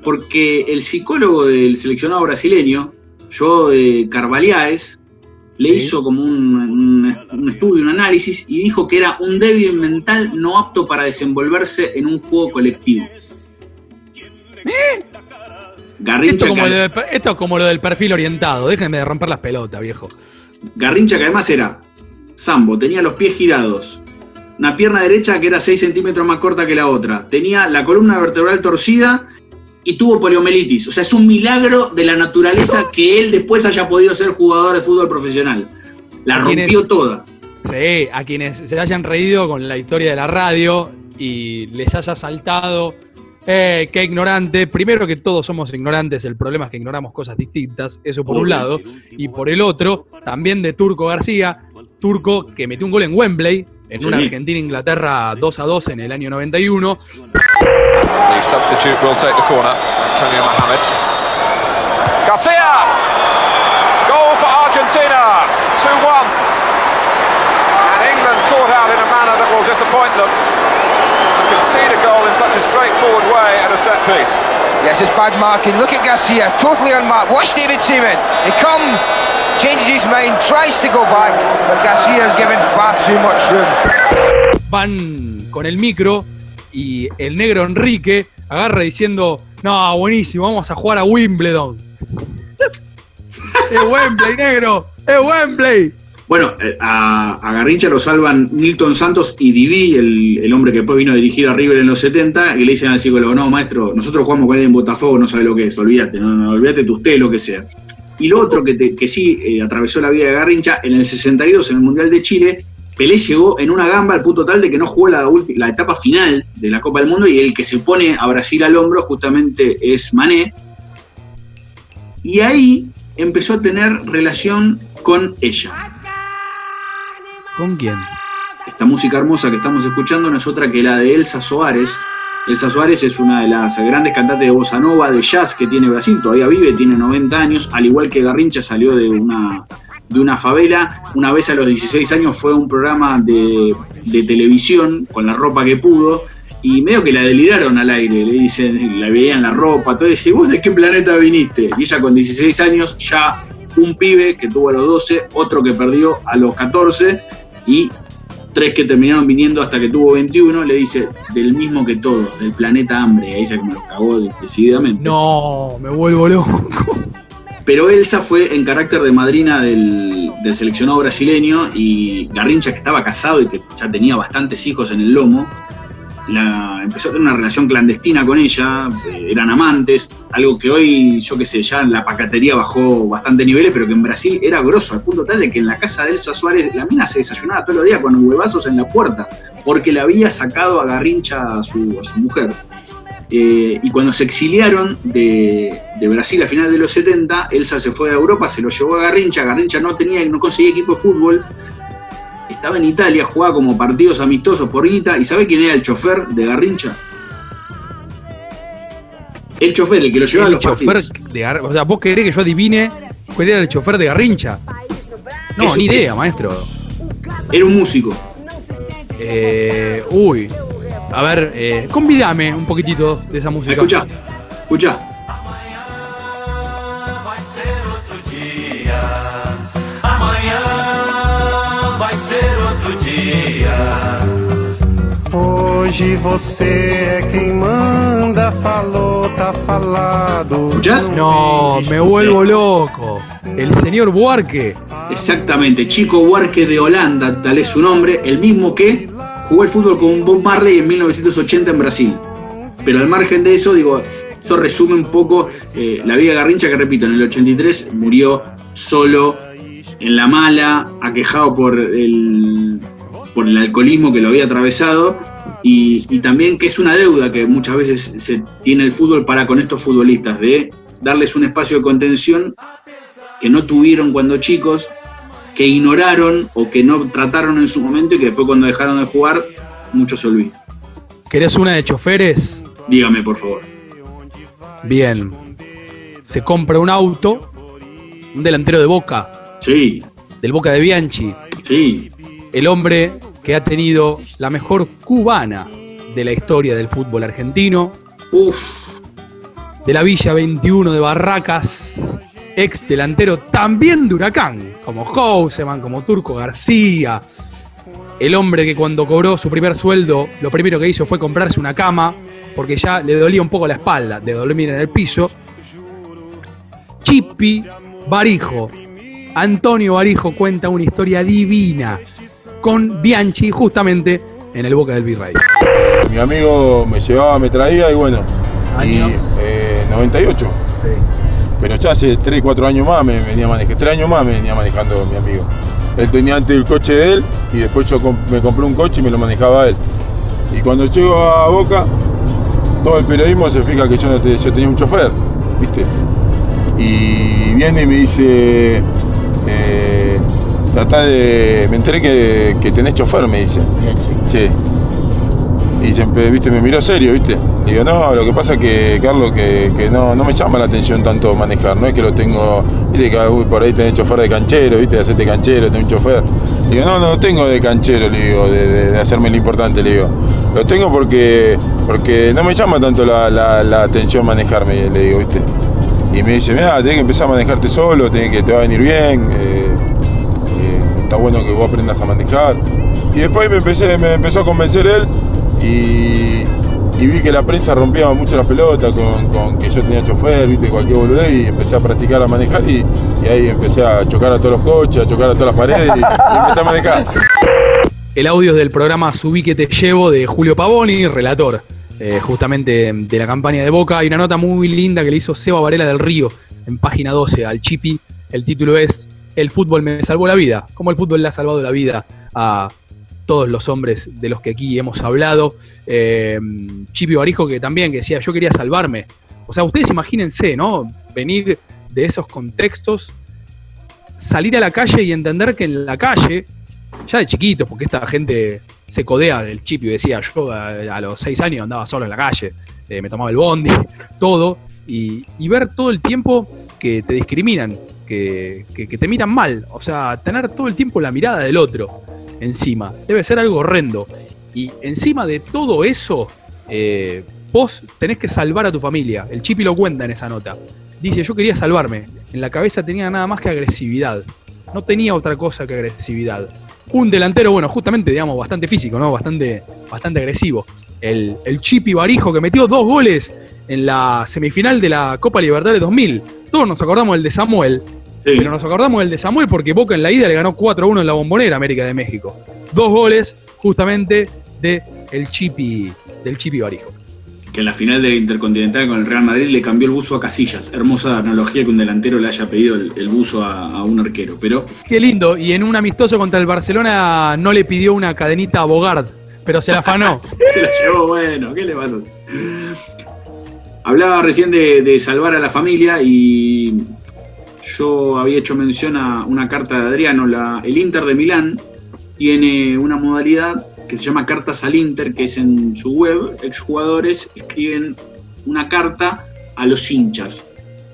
porque el psicólogo del seleccionado brasileño, Joe de Carvalhaes, le Sí. hizo como un, un- un estudio, un análisis, y dijo que era un débil mental no apto para desenvolverse en un juego colectivo. Garrincha, Esto como, que, de- esto es como lo del perfil orientado. Déjenme de romper las pelotas, viejo. Garrincha que además era Sambo, tenía los pies girados, una pierna derecha que era 6 centímetros más corta que la otra, tenía la columna vertebral torcida y tuvo poliomielitis. O sea, es un milagro de la naturaleza que él después haya podido ser jugador de fútbol profesional. La ¿Quién rompió toda. Sí, a quienes se hayan reído con la historia de la radio y les haya saltado, eh, qué ignorante. Primero que todos somos ignorantes, el problema es que ignoramos cosas distintas, eso por un lado. Y por el otro, también de Turco García, Turco que metió un gol en Wembley, en Sí. una Argentina-Inglaterra 2 a 2 en el año 91. The substitute will take the corner. Antonio Mohamed. Garcia! Goal for Argentina. 2-1. And England caught out in a manner that will disappoint them. Concede a goal in such a straightforward way at a set piece. Yes, it's bad marking. Look at Garcia, totally unmarked. Watch David Seaman. He comes, changes his mind, tries to go back, but Garcia's given far too much room. Van con el micro y el negro Enrique agarra diciendo, no, buenísimo, vamos a jugar a Wimbledon. es Wembley, negro, es Wembley. Bueno, eh, a, Garrincha lo salvan Milton Santos y Divi, el, hombre que después vino a dirigir a River en los 70, y le dicen al psicólogo, no, maestro, nosotros jugamos con él en Botafogo, no sabe lo que es, olvídate, no, no, olvídate de usted, lo que sea. Y lo otro que, te- que sí eh, atravesó la vida de Garrincha, en el 62, en el Mundial de Chile, Pelé llegó en una gamba al punto tal de que no jugó la, la etapa final de la Copa del Mundo y el que se pone a Brasil al hombro justamente es Mané. Y ahí empezó a tener relación con ella. ¿Con quién? Esta música hermosa que estamos escuchando no es otra que la de Elsa Soares. Elsa Soares es una de las grandes cantantes de bossa nova, de jazz que tiene Brasil, todavía vive, tiene 90 años, al igual que Garrincha salió de una, de una favela. Una vez a los 16 años fue a un programa de, de televisión con la ropa que pudo y medio que la deliraron al aire, le dicen, la veían la ropa, todo, y dice, ¿vos de qué planeta viniste? Y ella con 16 años, ya un pibe que tuvo a los 12, otro que perdió a los 14 y tres que terminaron viniendo hasta que tuvo 21, le dice, del mismo que todos, del planeta hambre, y ahí se como los cagó decididamente. No, me vuelvo loco. Pero Elsa fue en carácter de madrina del, del seleccionado brasileño y Garrincha, que estaba casado y que ya tenía bastantes hijos en el lomo, la, empezó a tener una relación clandestina con ella, eh, eran amantes, algo que hoy, yo qué sé, ya la pacatería bajó bastante niveles, pero que en Brasil era grosso, al punto tal de que en la casa de Elsa Suárez la mina se desayunaba todos los días con huevazos en la puerta, porque le había sacado a Garrincha a su, a su mujer. Eh, y cuando se exiliaron de, Brasil a finales de los 70, Elsa se fue a Europa, se lo llevó a Garrincha, Garrincha no tenía, no conseguía equipo de fútbol, estaba en Italia, jugaba como partidos amistosos por guita, ¿y sabe quién era el chofer de Garrincha? El chofer, el que lo llevaba a El los chofer partidos. de Gar- O sea, vos querés que yo adivine cuál era el chofer de Garrincha. No, Eso, ni idea, maestro. Era un músico. Eh, uy. A ver, eh, convídame un poquitito de esa música. Escucha, escucha. Hoje você é quem manda, falou, tá falado. ¿Escuchás? No, me vuelvo loco. El señor Buarque. Exactamente, Chico Buarque de Holanda, tal es su nombre, el mismo que jugó el fútbol con Bob Marley en 1980 en Brasil. Pero al margen de eso, digo, eso resume un poco eh, la vida de Garrincha, que repito, en el 83 murió solo, en la mala, aquejado por el, por el alcoholismo que lo había atravesado. Y, y también que es una deuda que muchas veces se tiene el fútbol para con estos futbolistas, de darles un espacio de contención que no tuvieron cuando chicos que ignoraron o que no trataron en su momento y que después cuando dejaron de jugar, muchos se olvidan. ¿Querés una de choferes? Dígame, por favor. Bien. Se compra un auto, un delantero de Boca. Sí. Del Boca de Bianchi. Sí. El hombre que ha tenido la mejor cubana de la historia del fútbol argentino. Uf. De la Villa 21 de Barracas. Ex delantero también de Huracán. Como Houseman, como Turco García. El hombre que cuando cobró su primer sueldo, lo primero que hizo fue comprarse una cama, porque ya le dolía un poco la espalda de dormir en el piso. Chipi Barijo. Antonio Barijo cuenta una historia divina con Bianchi justamente en el Boca del Virrey. Mi amigo me llevaba, me traía y bueno, y, eh, 98. Pero ya hace 3, 4 años más me venía manejando, 3 años más me venía manejando mi amigo. Él tenía antes el coche de él y después yo me compré un coche y me lo manejaba él. Y cuando llego a Boca, todo el periodismo se fija que yo, no te- yo tenía un chofer, ¿viste? Y viene y me dice, eh, tratá de... Me enteré que, que tenés chofer, me dice. Sí. Y siempre, viste, me miró serio, viste. Le digo, no, lo que pasa es que, Carlos, que, que no, no me llama la atención tanto manejar, no es que lo tengo, viste, que por ahí tenés chofer de canchero, viste, de hacerte canchero, tenés un chofer. Le digo, no, no lo tengo de canchero, le digo, de, hacerme lo importante, le digo. Lo tengo porque, porque no me llama tanto la, la- atención manejarme, le digo, viste. Y me dice, mira, tenés que empezar a manejarte solo, tenés que te va a venir bien, eh, está bueno que vos aprendas a manejar. Y después me, empecé, me empezó a convencer él y, vi que la prensa rompía mucho las pelotas con, que yo tenía chofer, viste, cualquier boludez y empecé a practicar a manejar y, ahí empecé a chocar a todos los coches, a chocar a todas las paredes y, y empecé a manejar. El audio es del programa Subí que te llevo de Julio Pavoni, relator eh, justamente de la campaña de Boca. Hay una nota muy linda que le hizo Seba Varela del Río en página 12 al Chipi. El título es El fútbol me salvó la vida. Como el fútbol le ha salvado la vida a todos los hombres de los que aquí hemos hablado. Eh, Chipi Barijo que también que decía yo quería salvarme. O sea, ustedes imagínense, ¿no? Venir de esos contextos, salir a la calle y entender que en la calle ya de chiquitos, porque esta gente se codea del chip y decía, yo a, los seis años andaba solo en la calle, eh, me tomaba el bondi, todo, y ver todo el tiempo que te discriminan, que, te miran mal, o sea, tener todo el tiempo la mirada del otro encima, debe ser algo horrendo. Y encima de todo eso, eh, vos tenés que salvar a tu familia. El Chipi lo cuenta en esa nota. Dice, yo quería salvarme. En la cabeza tenía nada más que agresividad. No tenía otra cosa que agresividad. Un delantero, bueno, justamente, digamos, bastante físico, ¿no? Bastante, bastante agresivo. El, el Chipi Barijo que metió dos goles en la semifinal de la Copa Libertadores 2000. Todos nos acordamos del de Samuel, pero nos acordamos del de Samuel porque Boca en la ida le ganó 4-1 en la Bombonera América de México. Dos goles justamente de el Chipi, del Chipi Barijo. Que en la final del Intercontinental con el Real Madrid le cambió el buzo a Casillas. Hermosa analogía que un delantero le haya pedido el, el buzo a, a un arquero. Pero Qué lindo. Y en un amistoso contra el Barcelona no le pidió una cadenita a Bogart, pero se la afanó. se la llevó, bueno, ¿qué le pasa? Hablaba recién de, de salvar a la familia y yo había hecho mención a una carta de Adriano. La, el Inter de Milán tiene una modalidad que se llama Cartas al Inter, que es en su web, exjugadores escriben una carta a los hinchas.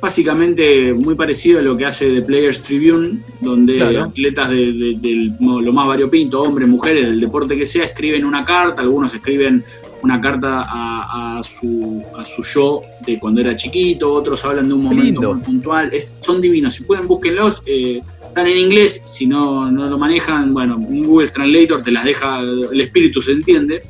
Básicamente muy parecido a lo que hace The Players Tribune, donde Claro. atletas de, de- lo más variopinto, hombres, mujeres, del deporte que sea, escriben una carta, algunos escriben una carta a, a su, a su yo de cuando era chiquito, otros hablan de un momento lindo. muy puntual, Es- son divinos, si pueden búsquenlos, eh, están en inglés, si no, no lo manejan, bueno, un Google Translator te las deja, el espíritu se entiende.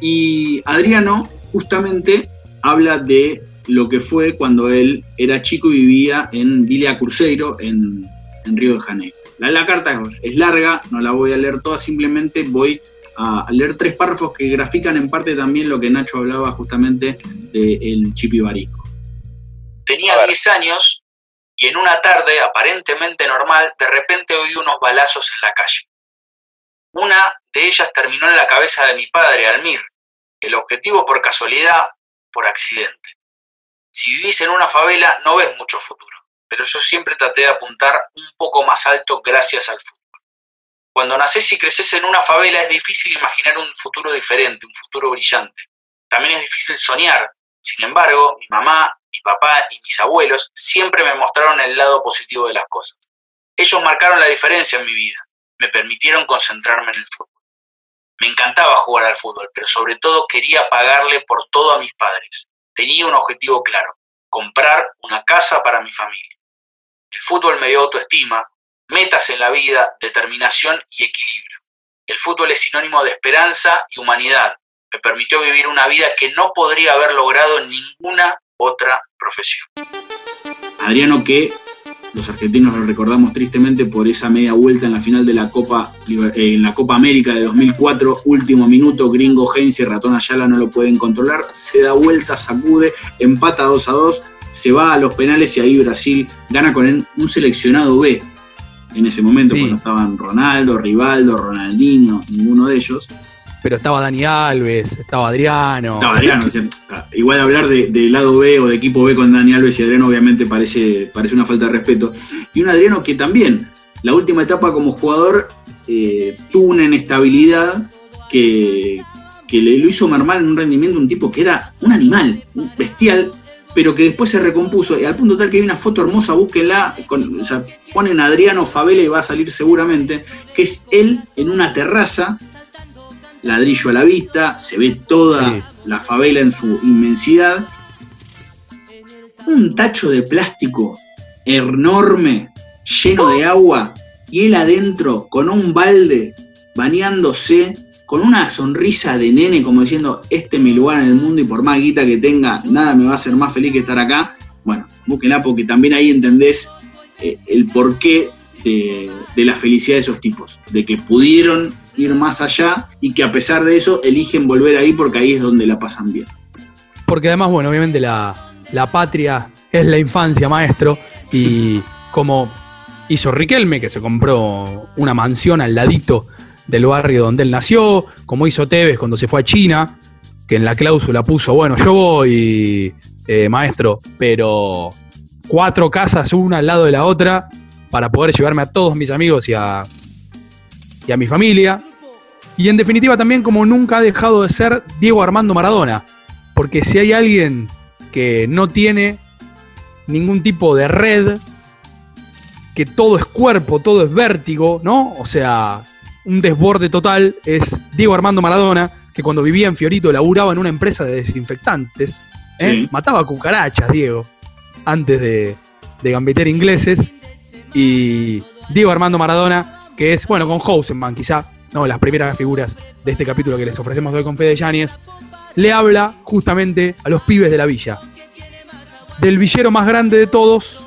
Y Adriano justamente habla de lo que fue cuando él era chico y vivía en Villa Cruzeiro, en, en Río de Janeiro. La, la carta es, es larga, no la voy a leer toda, simplemente voy a, a leer tres párrafos que grafican en parte también lo que Nacho hablaba justamente del Chipi Barijo. Tenía 10 años y en una tarde aparentemente normal, de repente oí unos balazos en la calle. Una de ellas terminó en la cabeza de mi padre, Almir. El objetivo por casualidad, por accidente. Si vivís en una favela, no ves mucho futuro. pero yo siempre traté de apuntar un poco más alto gracias al fútbol. Cuando nacés y creces en una favela es difícil imaginar un futuro diferente, un futuro brillante. También es difícil soñar. Sin embargo, mi mamá, mi papá y mis abuelos siempre me mostraron el lado positivo de las cosas. Ellos marcaron la diferencia en mi vida, me permitieron concentrarme en el fútbol. Me encantaba jugar al fútbol, pero sobre todo quería pagarle por todo a mis padres. Tenía un objetivo claro, comprar una casa para mi familia. El fútbol me dio autoestima, metas en la vida, determinación y equilibrio. El fútbol es sinónimo de esperanza y humanidad. Me permitió vivir una vida que no podría haber logrado en ninguna otra profesión. Adriano que los argentinos lo recordamos tristemente por esa media vuelta en la final de la Copa, eh, en la Copa América de 2004, último minuto, Gringo Heinz y Ratón Ayala no lo pueden controlar, se da vuelta, sacude, empata 2 a 2, se va a los penales y ahí Brasil gana con un seleccionado B. En ese momento, cuando estaban Ronaldo, Rivaldo, Ronaldinho, ninguno de ellos. Pero estaba Dani Alves, estaba Adriano. Estaba Adriano, igual hablar de, lado B o de equipo B con Dani Alves y Adriano obviamente parece, parece una falta de respeto. Y un Adriano que también, la última etapa como jugador, eh, tuvo una inestabilidad que, que le lo hizo mermar en un rendimiento un tipo que era un animal, un bestial, pero que después se recompuso, y al punto tal que hay una foto hermosa, búsquenla, con, o sea, ponen Adriano Favela y va a salir seguramente, que es él en una terraza, ladrillo a la vista, se ve toda la favela en su inmensidad, un tacho de plástico enorme, lleno de agua, y él adentro con un balde, bañándose, con una sonrisa de nene, como diciendo, este es mi lugar en el mundo y por más guita que tenga, nada me va a hacer más feliz que estar acá. Bueno, búsquenla porque también ahí entendés eh, el porqué de, de la felicidad de esos tipos, de que pudieron ir más allá y que a pesar de eso eligen volver ahí porque ahí es donde la pasan bien. Porque además, bueno, obviamente la, la patria es la infancia, maestro, y como hizo Riquelme, que se compró una mansión al ladito del barrio donde él nació, como hizo Tevez cuando se fue a China, que en la cláusula puso, bueno, yo voy, eh, maestro, pero cuatro casas una al lado de la otra para poder llevarme a todos mis amigos y a, y a mi familia. Y en definitiva también como nunca ha dejado de ser Diego Armando Maradona, porque si hay alguien que no tiene ningún tipo de red, que todo es cuerpo, todo es vértigo, ¿no? O sea, un desborde total es Diego Armando Maradona, que cuando vivía en Fiorito laburaba en una empresa de desinfectantes. ¿eh? Mataba cucarachas, Diego, antes de, de gambetear ingleses. Y Diego Armando Maradona, que es, bueno, con Housenman quizá, no, las primeras figuras de este capítulo que les ofrecemos hoy con Fede Yáñez, le habla justamente a los pibes de la villa. Del villero más grande de todos,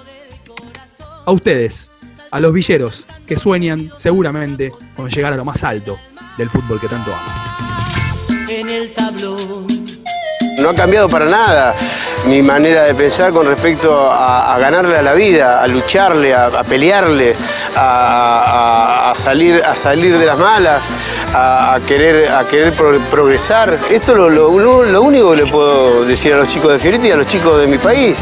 a ustedes, a los villeros que sueñan seguramente con llegar a lo más alto del fútbol que tanto aman. En el tablón. No ha cambiado para nada mi manera de pensar con respecto a, ganarle a la vida, a lucharle, a, pelearle, a, salir, a salir de las malas, a, querer, a querer progresar. Esto es lo, lo, único que le puedo decir a los chicos de Fiorito y a los chicos de mi país.